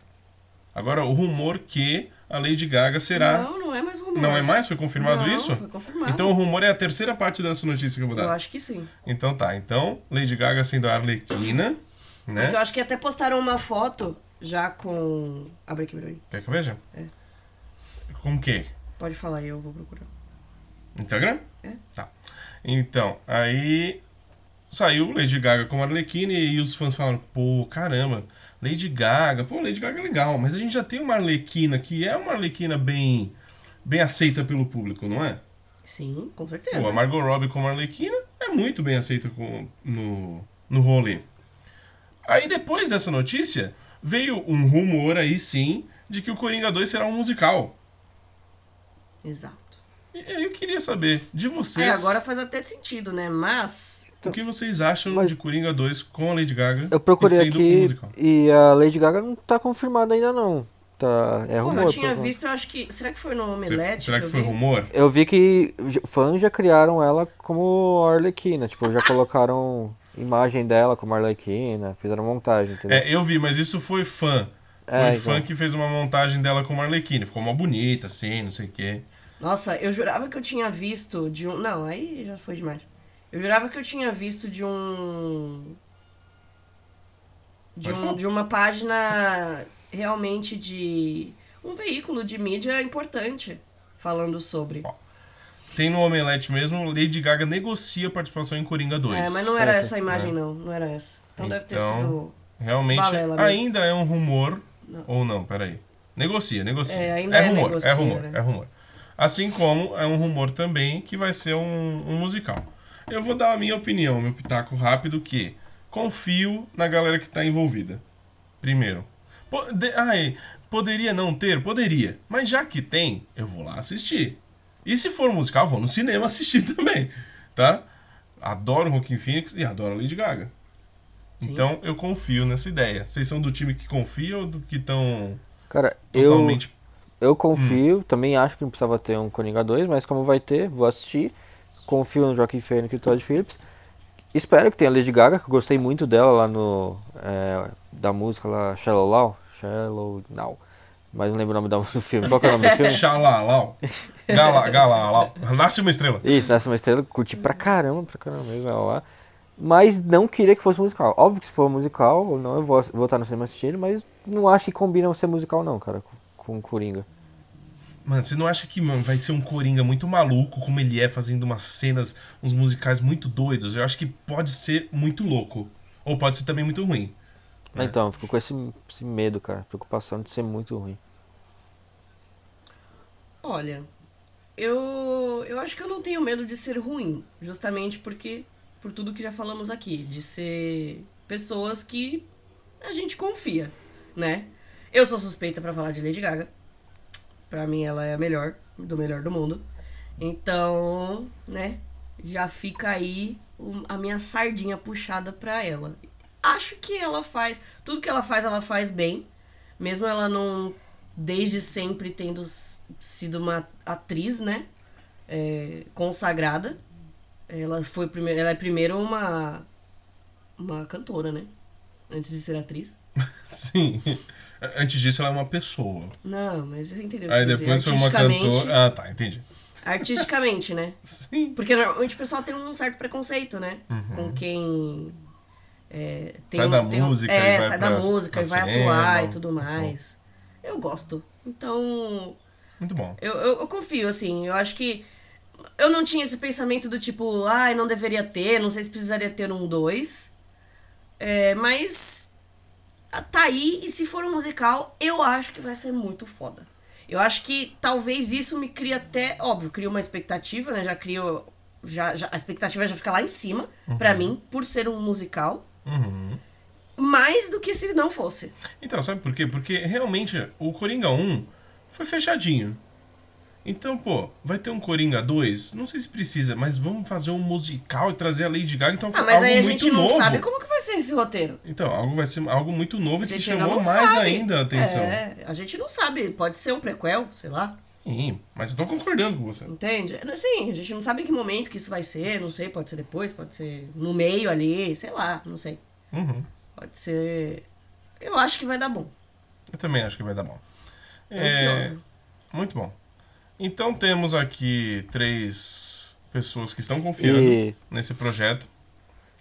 Agora, o rumor que a Lady Gaga será. Não, não é mais rumor. Não é mais? Foi confirmado Não, isso? foi confirmado. Então o rumor é a terceira parte dessa notícia que eu vou Eu dar. acho que sim. Então tá. Então, Lady Gaga sendo a Arlequina, né? Porque eu acho que até postaram uma foto já com. Abre aqui pra mim. Quer que eu veja? É. Com o quê? Pode falar aí, eu vou procurar. Instagram? É. Tá. Então, aí saiu Lady Gaga como Arlequina e os fãs falaram, pô, caramba, Lady Gaga, pô, Lady Gaga é legal, mas a gente já tem uma Arlequina que é uma Arlequina bem, bem aceita pelo público, não é? Sim, com Pô, certeza. a Margot Robbie como Arlequina é muito bem aceita com- no, no rolê. Aí depois dessa notícia, veio um rumor aí sim de que o Coringa 2 será um musical. Exato. E aí eu queria saber de vocês É, agora faz até sentido, né? Mas. o que vocês acham Mas- de Coringa 2 com a Lady Gaga Eu procurei e sendo um aqui musical. e a Lady Gaga não tá confirmada ainda não. Tá, é Porra, rumor. eu tinha por visto, eu acho que. Será que foi no Omelete? será que eu foi vi? rumor? Eu vi que fãs já criaram ela como Arlequina, tipo, já colocaram imagem dela como Arlequina, fizeram montagem, entendeu? É, eu vi, mas isso foi fã. Foi É, fã então. que fez uma montagem dela como Arlequina. Ficou uma bonita, assim, não sei o quê. Nossa, eu jurava que eu tinha visto de um. Não, aí já foi demais. Eu jurava que eu tinha visto de um. De, um, de uma página realmente de. Um veículo de mídia importante falando sobre. Tem no Omelete mesmo, Lady Gaga negocia participação em Coringa 2. É, mas não era essa a imagem, não. Não era essa. Então, deve ter Então, sido. Realmente, ainda é um rumor. Não. Ou não, peraí. Negocia, negocia. É, ainda é rumor, negocia, é rumor, né? é rumor. Assim como é um rumor também que vai ser um, um musical. Eu vou dar a minha opinião, meu pitaco rápido, que confio na galera que tá envolvida. Primeiro. Pode, ai, poderia não ter? Poderia. Mas já que tem, eu vou lá assistir. E se for musical, vou no cinema assistir *laughs* também, tá? Adoro Joaquin Phoenix e adoro Lady Gaga. Sim. Então eu confio nessa ideia. Vocês são do time que confia ou do que estão Cara, eu, totalmente. eu confio, também acho que não precisava ter um Coringa 2, mas como vai ter, vou assistir. Confio no Joaquim Phoenix e Todd Phillips. Espero que tenha a Lady Gaga, que eu gostei muito dela lá no. é, da música lá, Shallow Now. Shallow Now. Mas não lembro o nome da- *laughs* do filme. Qual que é o nome do filme? *laughs* Xalalau. Gala, galalau. Nasce uma estrela. Isso, nessa uma estrela, curti pra caramba, pra caramba mesmo ela lá. Mas não queria que fosse musical. Óbvio que se for musical, ou não, eu vou, vou estar no cinema assistindo, mas não acho que combina ser musical não, cara, com, com Coringa. Mano, você não acha que mano, vai ser um Coringa muito maluco, como ele é, fazendo umas cenas, uns musicais muito doidos? Eu acho que pode ser muito louco. Ou pode ser também muito ruim. Mas Então, eu fico com esse, esse medo, cara, preocupação de ser muito ruim. Olha, eu, eu acho que eu não tenho medo de ser ruim, justamente porque por tudo que já falamos aqui, de ser pessoas que a gente confia, né? Eu sou suspeita pra falar de Lady Gaga. Pra mim ela é a melhor, do melhor do mundo. Então, né, já fica aí a minha sardinha puxada pra ela. Acho que ela faz, tudo que ela faz, ela faz bem. Mesmo ela não desde sempre tendo sido uma atriz, né? é, consagrada. Ela foi primeiro, ela é primeiro uma uma cantora, né? Antes de ser atriz. *laughs* Sim. Antes disso, ela é uma pessoa. Não, mas você entendeu? Aí depois foi uma Artisticamente- cantora. Ah, tá, entendi. Artisticamente, né? *laughs* Sim. Porque normalmente o pessoal tem um certo preconceito, né? Com quem. é, tem Uhum. Sai da tem música e É, vai sai da música e vai cinema. atuar e tudo mais. Eu gosto. Então, Muito bom. eu, eu, eu confio, assim. Eu acho que. Eu não tinha esse pensamento do tipo, ai, não deveria ter, não sei se precisaria ter um 2. É, mas. Tá aí, e se for um musical, eu acho que vai ser muito foda. Eu acho que talvez isso me crie até. Óbvio, cria uma expectativa, né? Já crio. Já, já- a expectativa já fica lá em cima, pra mim, por ser um musical. Uhum. Mais do que se não fosse. Então, sabe por quê? Porque realmente o Coringa 1 foi fechadinho. Então, pô, vai ter um Coringa 2? Não sei se precisa, mas vamos fazer um musical e trazer a Lady Gaga, então Ah, mas algo aí a gente não novo. sabe como que vai ser esse roteiro. Então, algo vai ser algo muito novo e que chamou mais sabe. ainda a atenção. É, a gente não sabe. Pode ser um prequel, sei lá. Sim, mas eu tô concordando com você. Entende? Assim, a gente não sabe em que momento que isso vai ser, não sei, pode ser depois, pode ser no meio ali, sei lá, não sei. Uhum. Pode ser. Eu acho que vai dar bom. Eu também acho que vai dar bom. É, Ansiosa. muito bom. Então temos aqui três pessoas que estão confiando E nesse projeto.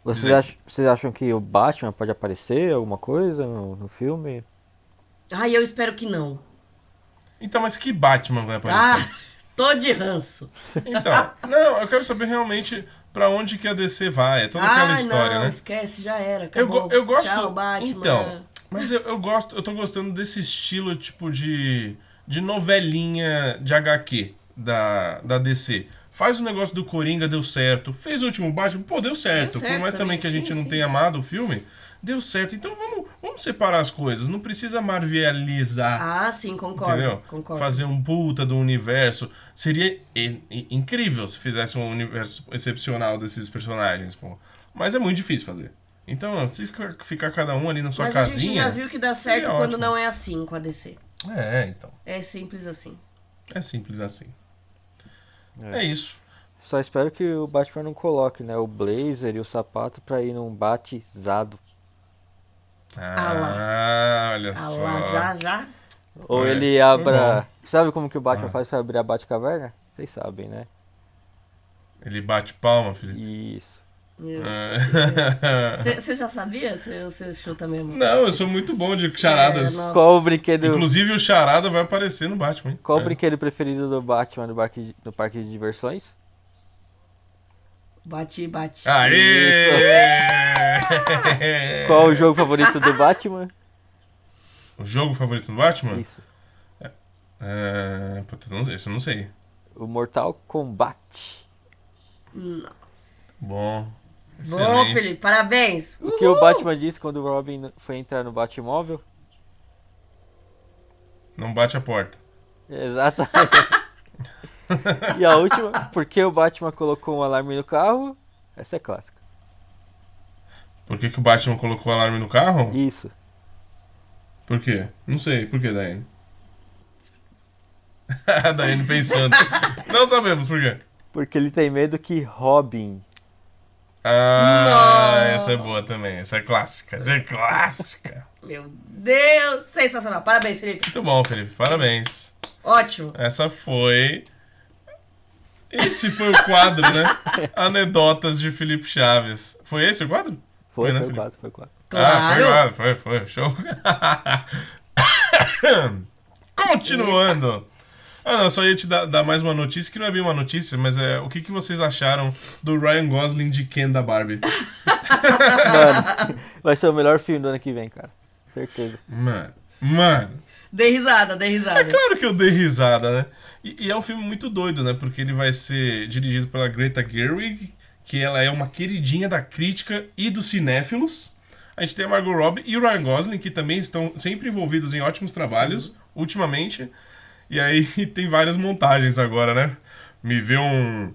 vocês Dizer- acham, vocês acham que o Batman pode aparecer, alguma coisa no, no filme? Ai, eu espero que não. Então, mas que Batman vai aparecer? Ah, *laughs* tô de ranço. Então, não, eu quero saber realmente pra onde que a DC vai. É toda aquela Ai, história, não, né? esquece, já era. Eu, Acabou. go- eu gosto. Tchau, Batman. Então, mas eu, eu gosto, eu tô gostando desse estilo tipo de de novelinha de HQ da, da DC. Faz o negócio do Coringa, deu certo. Fez o último Batman, pô, deu certo. Deu certo Por mais também que a gente sim, não sim. tenha amado o filme, deu certo. Então vamos, vamos separar as coisas. Não precisa marvelizar. Ah, sim, concordo. Entendeu? Concordo. Fazer um puta do universo. Seria incrível se fizesse um universo excepcional desses personagens, pô. Mas é muito difícil fazer. Então, se ficar, ficar cada um ali na sua Mas a casinha. gente já viu que dá certo quando ótimo. não é assim com a DC. É, então. É simples assim. É simples assim. É, isso. Só espero que o Batman não coloque, né, o blazer e o sapato pra ir num batizado. Ah, olha Ah só. lá, já, já. Ou É, ele foi abra. Sabe como que o Batman Ah. faz pra abrir a Batcaverna? Vocês sabem, né? Ele bate palma, Felipe. Isso. Meu. Ah. Você já sabia? Você chuta mesmo? Não, eu sou muito bom de charadas. nossa. Qual o brinquedo, Inclusive o charada vai aparecer no Batman, hein? qual o É. brinquedo preferido do Batman no, parque, no parque de diversões? Bate, bate. Aê! Qual o jogo favorito do Batman? *laughs* O jogo favorito do Batman? Isso. É... Puta, não, esse eu não sei. O Mortal Kombat. Bom. Bom, excelente. Felipe, parabéns. O que o Batman disse quando o Robin foi entrar no Batmóvel? Não bate a porta. Exatamente. *laughs* e a última, por que o Batman colocou um alarme no carro? Essa é clássica. Por que, que o Batman colocou o alarme no carro? Isso. Por quê? Não sei. Por que, Daiane? *laughs* A Daiane pensando. *laughs* Não sabemos por quê. Porque ele tem medo que Robin Ah, Nossa. essa é boa também. Essa é clássica. Essa é clássica. *laughs* Meu Deus! Sensacional. Parabéns, Felipe. Muito bom, Felipe. Parabéns. Ótimo. Essa foi. Esse foi o quadro, né? *laughs* Anedotas de Felipe Chaves. Foi esse o quadro? Foi, né, foi Felipe? quatro, foi quatro. Ah, foi, Claro. claro, foi, foi. Show. *coughs* Continuando. Ah, não, só ia te dar, dar mais uma notícia, que não é bem uma notícia, mas é o que, que vocês acharam do Ryan Gosling de Ken da Barbie? Mano, vai ser o melhor filme do ano que vem, cara. Certeza. Mano, mano. Dei risada, dei risada. Claro que eu dei risada, né? E, e é um filme muito doido, né? Porque ele vai ser dirigido pela Greta Gerwig, que ela é uma queridinha da crítica e dos cinéfilos. A gente tem a Margot Robbie e o Ryan Gosling, que também estão sempre envolvidos em ótimos trabalhos, ultimamente. E aí *laughs* tem várias montagens agora, né? Me vê um.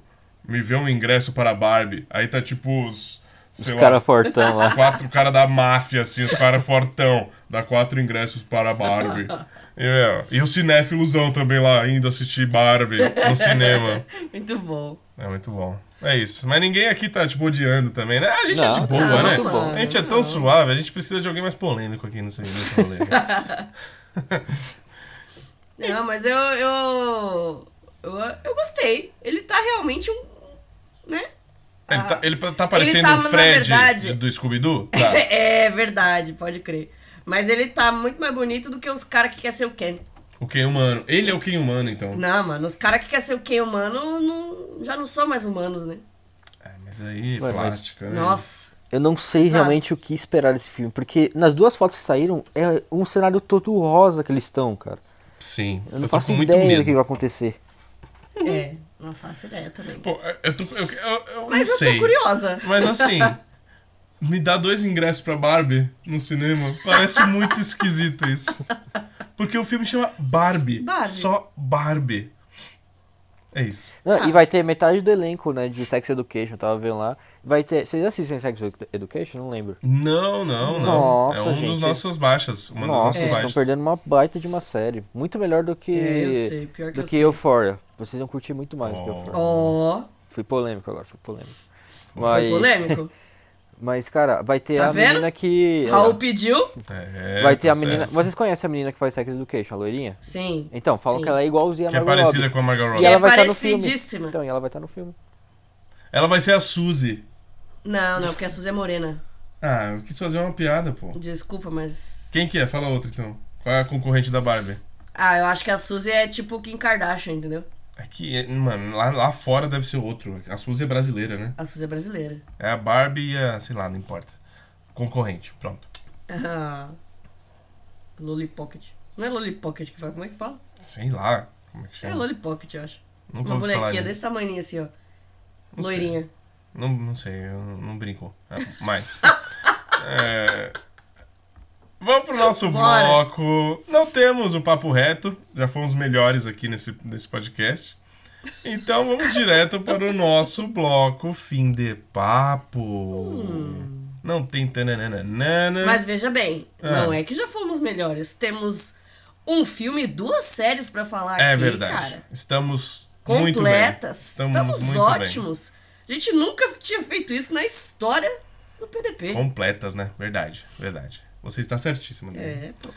Me vê um ingresso para a Barbie. Aí tá tipo os. Sei Os caras fortão os lá. quatro caras da máfia, assim, os caras fortão. Dá quatro ingressos para a Barbie. E, é, e o cinefilosão também lá, indo assistir Barbie no cinema. *laughs* Muito bom. É muito bom. É isso. Mas ninguém aqui tá, tipo, odiando também, né? A gente é Não, de boa, não, né? muito bom. A gente é tão suave, a gente precisa de alguém mais polêmico aqui nesse, nesse rolê. *laughs* Não, mas eu, eu. Eu, eu gostei. Ele tá realmente um. Né? Ele tá, ele tá parecendo Ele tá, o na Fred verdade- do Scooby-Doo? Tá. *laughs* É verdade, pode crer. Mas ele tá muito mais bonito do que os caras que quer ser o Ken. O Ken humano. Ele é o Ken humano, então. Não, mano, os caras que quer ser o Ken humano não, já não são mais humanos, né? É, mas aí, Ué, mas- plástica, né? Nossa. Eu não sei Sabe? realmente o que esperar desse filme, porque nas duas fotos que saíram é um cenário todo rosa que eles estão, cara. Sim. Eu não tô faço ideia do medo. que vai acontecer. É, *laughs* não faço ideia também. Pô, eu tô. Eu, eu, eu Mas não eu sei. tô curiosa. Mas assim, *laughs* me dá dois ingressos pra Barbie no cinema. Parece muito esquisito isso. Porque o filme chama Barbie. Barbie. Só Barbie. É isso. Não, Ah. E vai ter metade do elenco, né, de Sex Education, eu tava vendo lá. Vai ter. Vocês assistem Sex Education? Não lembro. Não, não, não. Nossa, é um gente. dos nossos baixas. Uma das Nossa, nossas vocês baixas. estão perdendo uma baita de uma série. Muito melhor do que. É, eu sei, pior que do eu que sei. Euphoria. Vocês vão curtir muito mais do que Oh. Euphoria. Ó, Fui polêmico agora, fui polêmico. foi Mas, polêmico. *laughs* mas, cara, vai ter Tá a vendo? menina que. Raul pediu? É, vai ter tá a menina. certo. Vocês conhecem a menina que faz Sex Education, a loirinha? Sim. Então, falam Sim. que ela é igualzinha a Que é Margot parecida Robbie. com a Margot E Robbie. Que ela é vai estar no filme. parecidíssima. Então, e ela vai estar no filme. Ela vai ser a Suzy. Não, não, porque a Suzy é morena. Ah, eu quis fazer uma piada, pô. Desculpa, mas. Quem que é? Fala outra então. Qual é a concorrente da Barbie? Ah, eu acho que a Suzy é tipo Kim Kardashian, entendeu? Aqui, mano, lá, lá fora deve ser outro. A Suzy é brasileira, né? A Suzy é brasileira. É a Barbie e a, sei lá, não importa. Concorrente, pronto. Ah. Lollipocket. Não é Lollipocket que fala? Como é que fala? Sei lá. Como é que É chama? Lollipocket, eu acho. Nunca Uma bonequinha desse tamanho assim, ó. Não sei. Loirinha. Não, não sei, eu não, não brinco. É, mas. *laughs* é, Vamos pro nosso Bora. bloco. Não temos o papo reto, já fomos melhores aqui nesse, nesse podcast. Então vamos direto para o nosso bloco fim de papo. Não tem tananana. Mas veja bem, Ah. não é que já fomos melhores. Temos um filme e duas séries pra falar É aqui, verdade. cara. Estamos bem. Completas. Estamos, muito ótimos. A gente nunca tinha feito isso na história do PDP. bem. Completas, né? Verdade, verdade. Você está certíssimo. Dani. É, pô.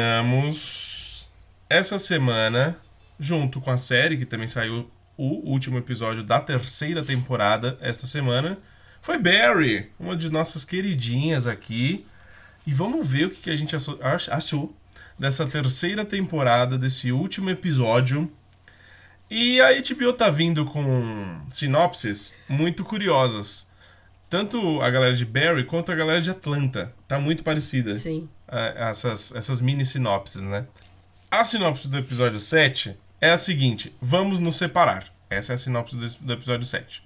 terminamos essa semana junto com a série que também saiu o último episódio da terceira temporada esta semana. Foi Barry, uma de nossas queridinhas aqui. E vamos ver o que a gente achou- ach- achou dessa terceira temporada, desse último episódio. E a HBO tá vindo com sinopses muito curiosas. Tanto a galera de Barry quanto a galera de Atlanta. Tá muito parecida Sim. a- essas, essas mini sinopses, né? A sinopse do episódio 7 é a seguinte: vamos nos separar. Essa é a sinopse do, do episódio 7.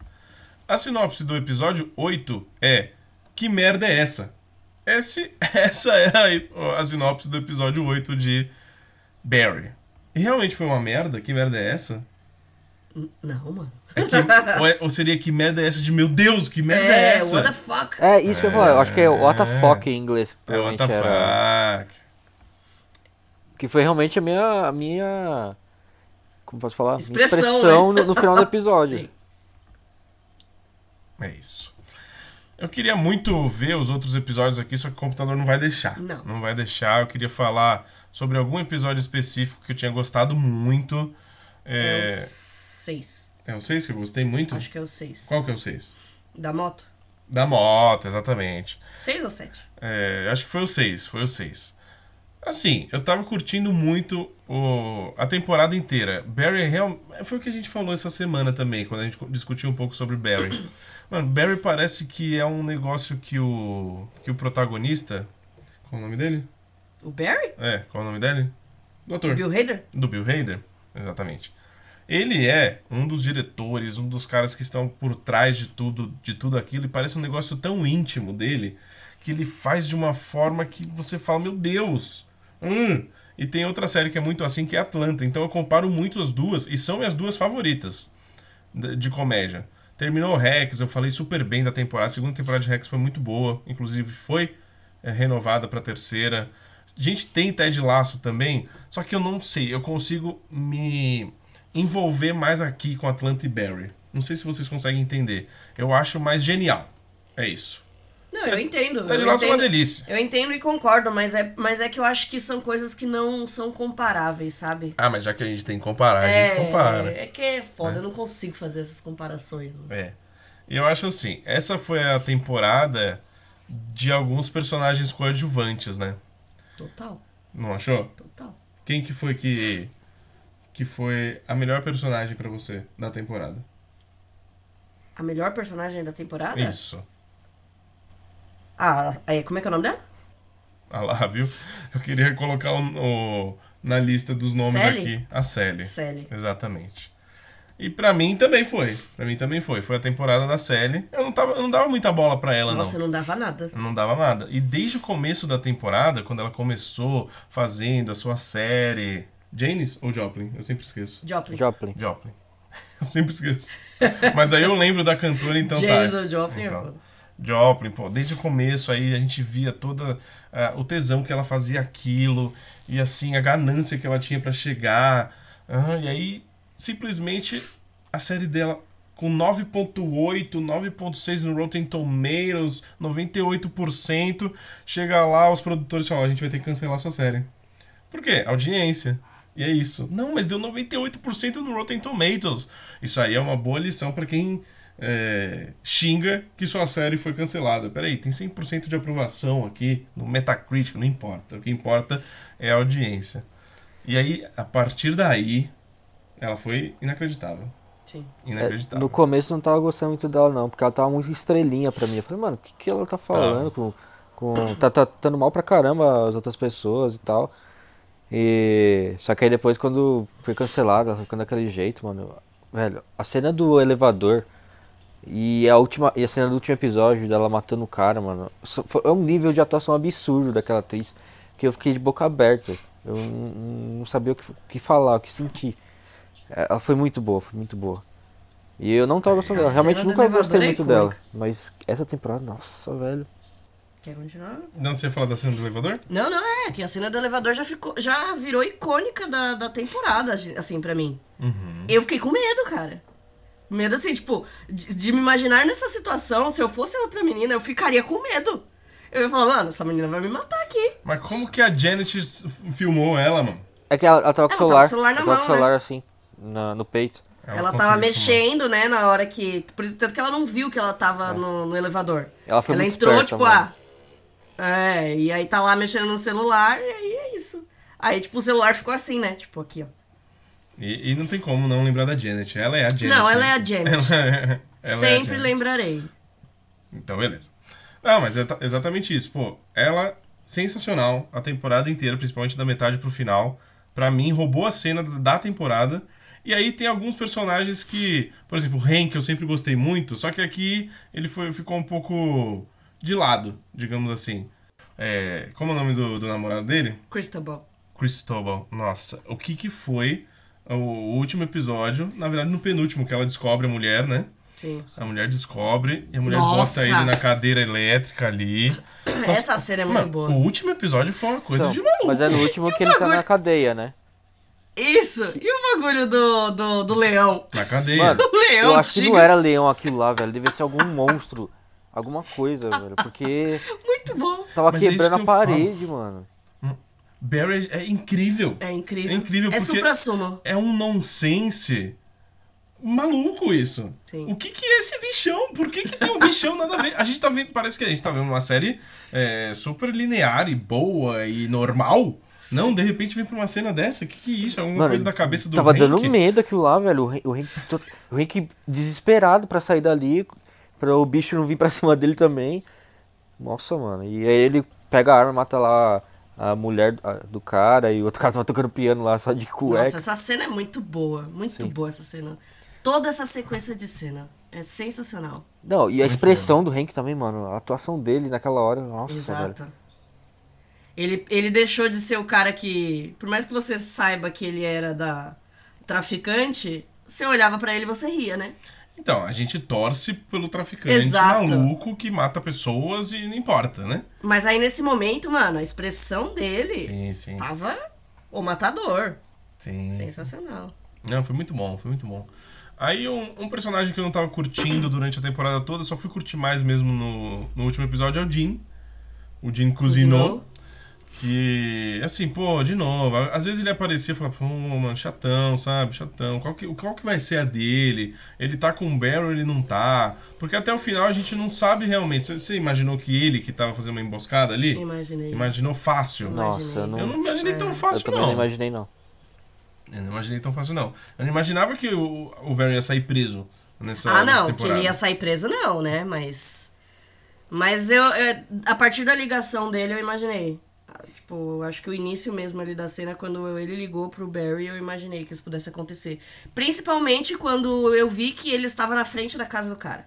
A sinopse do episódio 8 é: que merda é essa? Esse, *laughs* essa é a, a sinopse do episódio 8 de Barry. E realmente foi uma merda? Que merda é essa? Não, mano. É que- ou, é- ou seria que merda é essa de meu Deus, que merda é, É, essa? what the fuck? É, isso que eu falar. Eu acho que é What the fuck em inglês. É, what the era. fuck? Que foi realmente a minha. A minha como posso falar? Expressão, expressão né? no, no final do *laughs* episódio. Sim. É isso. Eu queria muito ver os outros episódios aqui, só que o computador não vai deixar. Não. Não vai deixar. Eu queria falar sobre algum episódio específico que eu tinha gostado muito. É, É, 6. É o 6 que eu gostei muito? Acho que é o 6. Qual que é o 6? Da moto? Da moto, exatamente. 6 ou 7? É, acho que foi o 6, foi o 6. Assim, eu tava curtindo muito o, a temporada inteira. Barry real, foi o que a gente falou essa semana também, quando a gente discutiu um pouco sobre Barry. *coughs* Mano, Barry parece que é um negócio que o que o protagonista, qual é o nome dele? O Barry? É, qual é o nome dele? Do ator. Bill Hader? Do Bill Hader, exatamente. Ele é um dos diretores, um dos caras que estão por trás de tudo, de tudo aquilo, e parece um negócio tão íntimo dele que ele faz de uma forma que você fala, meu Deus. Hum. E tem outra série que é muito assim, que é Atlanta. Então eu comparo muito as duas, e são minhas duas favoritas de, comédia. Terminou o Rex, eu falei super bem da temporada. A segunda temporada de Rex foi muito boa, inclusive foi é, renovada pra terceira. A gente tem Ted Laço também, só que eu não sei, eu consigo me envolver mais aqui com Atlanta e Barry. Não sei se vocês conseguem entender. Eu acho mais genial. É isso. Não, eu entendo. Ted eu Laço é uma entendo. delícia. Eu entendo e concordo, mas é, mas é que eu acho que são coisas que não são comparáveis, sabe? Ah, mas já que a gente tem que comparar, a gente compara. é que é foda, eu não consigo fazer essas comparações. mano. É. E eu acho assim, essa foi a temporada de alguns personagens coadjuvantes, né? Total, Não achou? total. Quem que foi que que foi a melhor personagem pra você da temporada? A melhor personagem da temporada? Isso. Ah, é, como é que é o nome dela? Ah lá, viu? Eu queria colocar o, o- na lista dos nomes Sally? aqui a Sally. Sally. Exatamente. E pra mim também foi. Pra mim também foi. Foi a temporada da Sally. Eu não, tava, eu não dava muita bola pra ela, Nossa, não. eu não dava nada. Eu não dava nada. E desde o começo da temporada, quando ela começou fazendo a sua série. Janis ou Joplin? Eu sempre esqueço. Joplin. Joplin. Joplin. Eu *laughs* sempre esqueço. Mas aí eu lembro da cantora, então James tá. ou Joplin, Então. Joplin, pô, desde o começo aí a gente via toda ah, o tesão que ela fazia aquilo e assim a ganância que ela tinha pra chegar. E aí simplesmente a série dela com 9.8, 9.6 no Rotten Tomatoes, 98%, chega lá os produtores falam, a gente vai ter que cancelar sua série. Por quê? Audiência. E é isso. Não, mas deu 98% no Rotten Tomatoes. Isso aí é uma boa lição pra quem é, xinga que sua série foi cancelada. Peraí, tem 100% de aprovação aqui no Metacritic, não importa. O que importa é a audiência. E aí, a partir daí, ela foi inacreditável. Sim. É, Inacreditável. no começo eu não tava gostando muito dela não, porque ela tava muito estrelinha pra mim. Eu falei, mano, o que, que ela tá falando? Com, com, tá tratando mal pra caramba as outras pessoas e tal. E. Só que aí depois quando foi cancelada, ela ficou daquele jeito, mano. Velho, a cena do elevador e a última. E a cena do último episódio dela matando o cara, mano. É um nível de atuação absurdo daquela atriz que eu fiquei de boca aberta. Eu não, sabia o que, o que falar, o que sentir. É, Ela foi muito boa, foi muito boa. E eu não tava gostando dela, realmente nunca gostei é muito dela. Mas essa temporada, nossa, velho. Quer continuar? Não, você ia falar da cena do elevador? Não, não, é que a cena do elevador já ficou, já virou icônica da, da temporada, assim, pra mim. Uhum. Eu fiquei com medo, cara. Medo, assim, tipo, de, de me imaginar nessa situação, se eu fosse outra menina, eu ficaria com medo. Eu ia falar, mano, essa menina vai me matar aqui. Mas como que a Janet filmou ela, mano? É que ela, ela tava com o Ela tava celular. com o celular na ela tava com o mão, celular assim, na- no peito. Ela, conseguiu tava filmar. mexendo, né, na hora que. Por isso, tanto que ela não viu que ela tava no, no elevador. Ela foi muito entrou, esperta, tipo, mano. ah. É, e aí tá lá mexendo no celular, e aí é isso. Aí, tipo, o celular ficou assim, né? Tipo, aqui, ó. E, e não tem como não lembrar da Janet. Ela é a Janet. Não, ela né? é a Janet. *laughs* Ela é- ela é Sempre Janet. lembrarei. Então, beleza. Não, mas é ta- exatamente isso. Pô, ela, sensacional a temporada inteira, principalmente da metade pro final. Pra mim, roubou a cena da temporada. E aí tem alguns personagens que, por exemplo, o Hank, que eu sempre gostei muito, só que aqui ele foi, ficou um pouco de lado, digamos assim. É, como é o nome do, do namorado dele? Cristobal. Cristobal. Nossa, o que que foi o último episódio? Na verdade, no penúltimo, que ela descobre a mulher, né? Sim. A mulher descobre e a mulher Nossa! bota ele na cadeira elétrica ali. *clears throat* Essa cena é muito Mano, boa. o último episódio foi uma coisa Então, de maluco. mas é no último que ele tá na cadeia, né? Isso! E o bagulho do, do, do leão? Na cadeia. Mano, *laughs* O leão, eu acho que não era leão aquilo lá, velho. Devia ser algum monstro. Alguma coisa, velho. Porque *laughs* Muito bom. tava Mas é quebrando que a parede, mano. Barry é incrível. É incrível. É incrível É porque- supra-sumo. É um nonsense maluco isso. Sim. O que, que é esse bichão? Por que, que tem um bichão nada a ver? A gente tá vendo, parece que a gente tá vendo uma série é, super linear e boa e normal. Não, de repente vem pra uma cena dessa. O que, que é isso? É alguma Mano, coisa da cabeça do Tava dando Hank? medo aquilo lá, velho. O Hank, o desesperado pra sair dali, pra o bicho não vir pra *laughs* cima dele também. Nossa, mano. E aí ele pega a arma, mata lá a mulher do- cara e o outro *laughs* cara tava tocando piano lá só de cueca. Nossa, essa cena é muito boa. Muito boa essa cena. Toda essa sequência de cena. É sensacional. Não, e a expressão do Hank também, mano. A atuação dele naquela hora, nossa, velho. Exato. Ele, ele deixou de ser o cara que, por mais que você saiba que ele era da traficante, você olhava pra ele e você ria, né? Então, a gente torce pelo traficante Exato. maluco que mata pessoas e não importa, né? Mas aí nesse momento, mano, a expressão dele Sim, sim. tava o matador. Sim. Sensacional. Não, foi muito bom, foi muito bom. Aí um, um personagem que eu não tava curtindo durante a temporada toda, só fui curtir mais mesmo no, no último episódio, é o Jim. O Jim cozinhou. Que, assim, pô, de novo, às vezes ele aparecia e falava, pô, mano, chatão, sabe? Chatão. Qual que, qual que vai ser a dele? Ele tá com o Barry ou ele não tá? Porque até o final a gente não sabe realmente. Você- Você imaginou que ele que tava fazendo uma emboscada ali? Imaginei. Imaginou fácil? Nossa, eu não, Eu não imaginei tão É. fácil, eu não. não imaginei, não. Eu não imaginei tão fácil, não. Eu não imaginava que o, o Barry ia sair preso nessa Ah, nessa não, que temporada. ele ia sair preso, não, né? Mas. Mas eu. eu- a partir da ligação dele, eu imaginei. Tipo, acho que o início mesmo ali da cena, quando ele ligou pro Barry, eu imaginei que isso pudesse acontecer. Principalmente quando eu vi que ele estava na frente da casa do cara.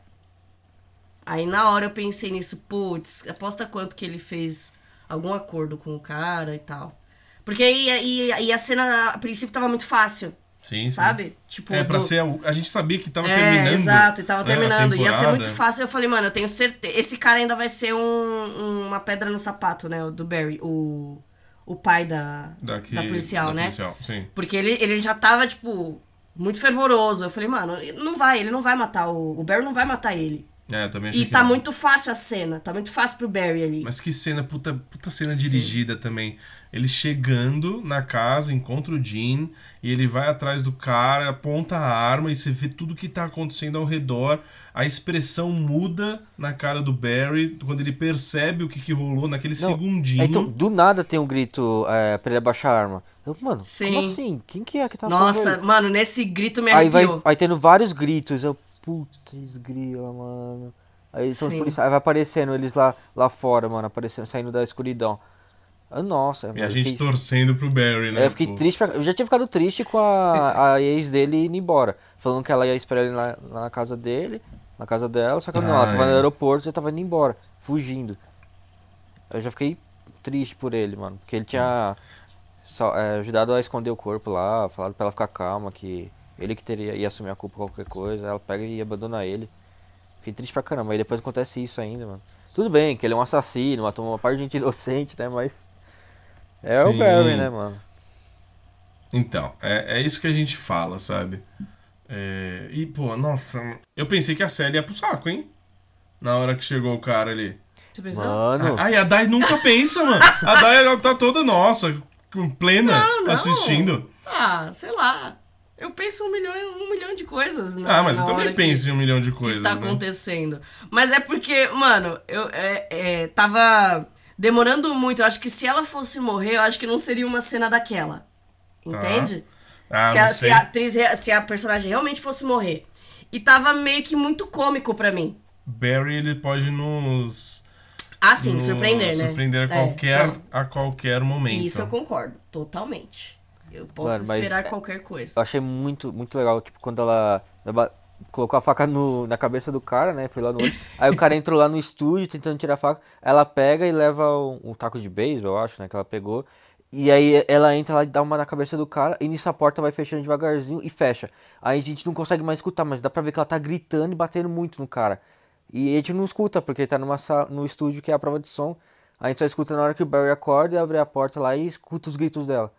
Aí na hora eu pensei nisso, putz, aposta quanto que ele fez algum acordo com o cara e tal. Porque aí, aí a cena, a princípio, tava muito fácil, Sim, sim. sabe? Tipo, É, pra do- ser. A, a gente sabia que tava é, terminando. exato, e tava né, terminando. Ia ser muito fácil. Eu falei, mano, eu tenho certeza. Esse cara ainda vai ser um- uma pedra no sapato, né? Do Barry, o, o pai da, Daqui- da policial, da né? policial, sim. Porque ele, ele já tava, tipo, muito fervoroso. Eu falei, mano, não vai, ele não vai matar o. O Barry não vai matar ele. É, eu também achei E que tá não. muito fácil a cena, tá muito fácil pro Barry ali. Mas que cena, puta, puta cena dirigida também. Ele chegando na casa, encontra o Jean, e ele vai atrás do cara, aponta a arma, e você vê tudo que tá acontecendo ao redor. A expressão muda na cara do Barry quando ele percebe o que, que rolou naquele Não, segundinho. é, então, do nada tem um grito é, pra ele abaixar a arma. Eu, mano, Sim. como assim? Quem que é que tá Nossa, mano, nesse grito me Aí vai, arrepiou. vai tendo vários gritos. Eu, putz, grila, mano. Aí são os Sim. policiais, aí vai aparecendo eles lá, lá fora, mano, aparecendo, saindo da escuridão. Ah, nossa, E a gente fiquei, torcendo pro Barry, né? eu fiquei pô? triste. pra- eu já tinha ficado triste com a, *laughs* a ex dele indo embora. Falando que ela ia esperar ele lá, lá na casa dele, na casa dela, só que não, ela Ah, tava no é. aeroporto e já tava indo embora, fugindo. Eu já fiquei triste por ele, mano, porque ele tinha só, é, ajudado a esconder o corpo lá, falado pra ela ficar calma, que ele que teria, ia assumir a culpa por qualquer coisa, ela pega e abandona ele. Fiquei triste pra caramba, aí depois acontece isso ainda, mano. Tudo bem que ele é um assassino, matou uma parte de gente *laughs* inocente, né, mas... É o Sim. Barry, né, mano? Então, é, é isso que a gente fala, sabe? É, e, pô, nossa, eu pensei que a série ia pro saco, hein? Na hora que chegou o cara ali. Você pensou? Mano, Ai, a Dai nunca pensa, mano. A Dai ela tá toda nossa, com plena, Não, não. assistindo. Ah, sei lá. Eu penso um milhão, um milhão de coisas. Na, Ah, mas eu também penso que, em um milhão de que coisas, está né? acontecendo. Mas é porque, mano, eu é, é, tava demorando muito. Eu acho que se ela fosse morrer, eu acho que não seria uma cena daquela. Entende? Ah, se, não a, se a atriz, se a personagem realmente fosse morrer. E tava meio que muito cômico pra mim. Barry, ele pode nos... Ah, sim, nos surpreender, né? Surpreender a É, qualquer, não. a qualquer momento. Isso eu concordo, totalmente. Eu posso Mano, esperar qualquer coisa. eu achei muito, muito legal, tipo, quando ela, ela colocou a faca no, na cabeça do cara, né, foi lá no olho. Aí o cara entrou lá no estúdio tentando tirar a faca, ela pega e leva um, um taco de beisebol, eu acho, né, que ela pegou. E aí ela entra lá e dá uma na cabeça do cara, e nisso a porta vai fechando devagarzinho e fecha. Aí a gente não consegue mais escutar, mas dá pra ver que ela tá gritando e batendo muito no cara. E a gente não escuta, porque tá numa sala, no estúdio que é a prova de som. A gente só escuta na hora que o Barry acorda e abre a porta lá e escuta os gritos dela.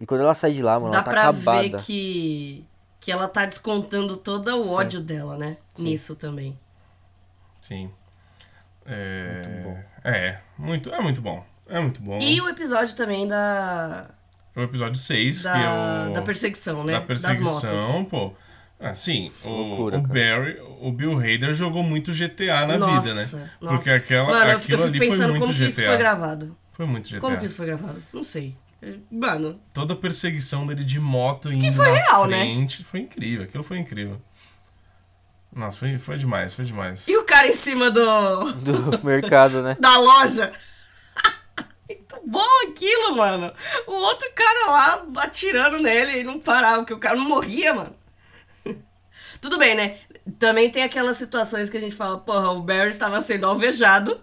E quando ela sai de lá, mano, Dá ela tá pra acabada. ver que, que ela tá descontando todo o ódio dela, né? Nisso também. Sim. É... É, muito, é muito bom. É muito bom. E o episódio também da, O episódio 6, da, que é o... da perseguição, né? da Das motos. perseguição, pô. Assim, o, Loucura, o. Barry, o Bill Hader jogou muito GTA na nossa, vida, né? Nossa. Porque aquela, Mano, eu- aquilo eu ali fico foi pensando muito como GTA. que isso foi gravado. Foi muito GTA. Como que isso foi gravado? Não sei. Mano, Toda a perseguição dele de moto indo foi na real, né? frente foi incrível. Aquilo foi incrível. Nossa, foi, foi demais, foi demais. e o cara em cima do *laughs* Do mercado, né? da loja? *laughs* Muito bom aquilo, mano. O outro cara lá atirando nele e não parava, porque o cara não morria, mano. *laughs* Tudo bem, né? Também tem aquelas situações que a gente fala, porra, o Barry estava sendo alvejado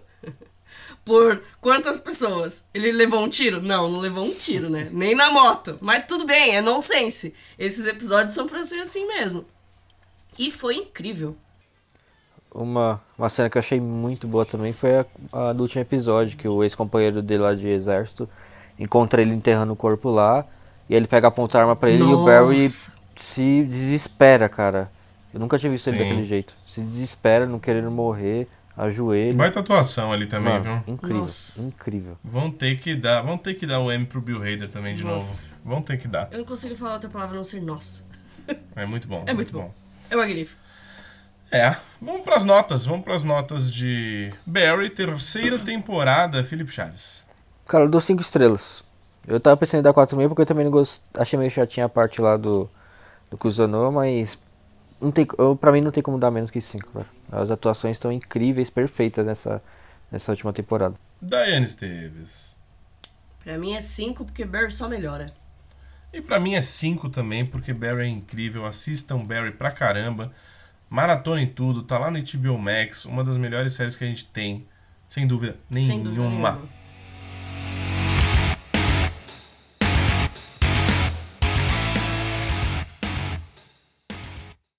por quantas pessoas? Ele levou um tiro? Não, não levou um tiro, né? Nem na moto. Mas tudo bem, é nonsense. Esses episódios são pra ser assim mesmo. E foi incrível. Uma, uma cena que eu achei muito boa também foi a, a do último episódio, que o ex-companheiro dele lá de exército encontra ele enterrando o corpo lá, e ele pega a arma pra ele e o Barry Nossa. se desespera, cara. Eu nunca tinha visto ele Sim. daquele jeito. Se desespera, não querendo morrer, ajoelha. Baita atuação ali também, Mano, viu? incrível, Nossa. incrível. Vão ter que dar, vão ter que dar o M pro Bill Hader também de Nossa. novo. Vão ter que dar. Eu não consigo falar outra palavra a não ser nossa. É muito bom. É muito bom. É magnífico. É, vamos pras notas. Vamos pras notas de Barry, terceira temporada, Felipe Chaves. Cara, eu dou 5 estrelas. Eu tava pensando em dar 4,5 porque eu também não gost... achei meio chatinha a parte lá do, do Kuzonoa, mas não tem, eu, pra mim não tem como dar menos que 5, cara. As atuações estão incríveis, perfeitas nessa, nessa última temporada. Daiane Esteves. Pra mim é 5 porque Barry só melhora. E pra mim é 5 também, porque Barry é incrível. Assistam Barry pra caramba. Maratona em tudo, tá lá no HBO Max, uma das melhores séries que a gente tem. Sem dúvida Sem dúvida nenhuma. nenhuma.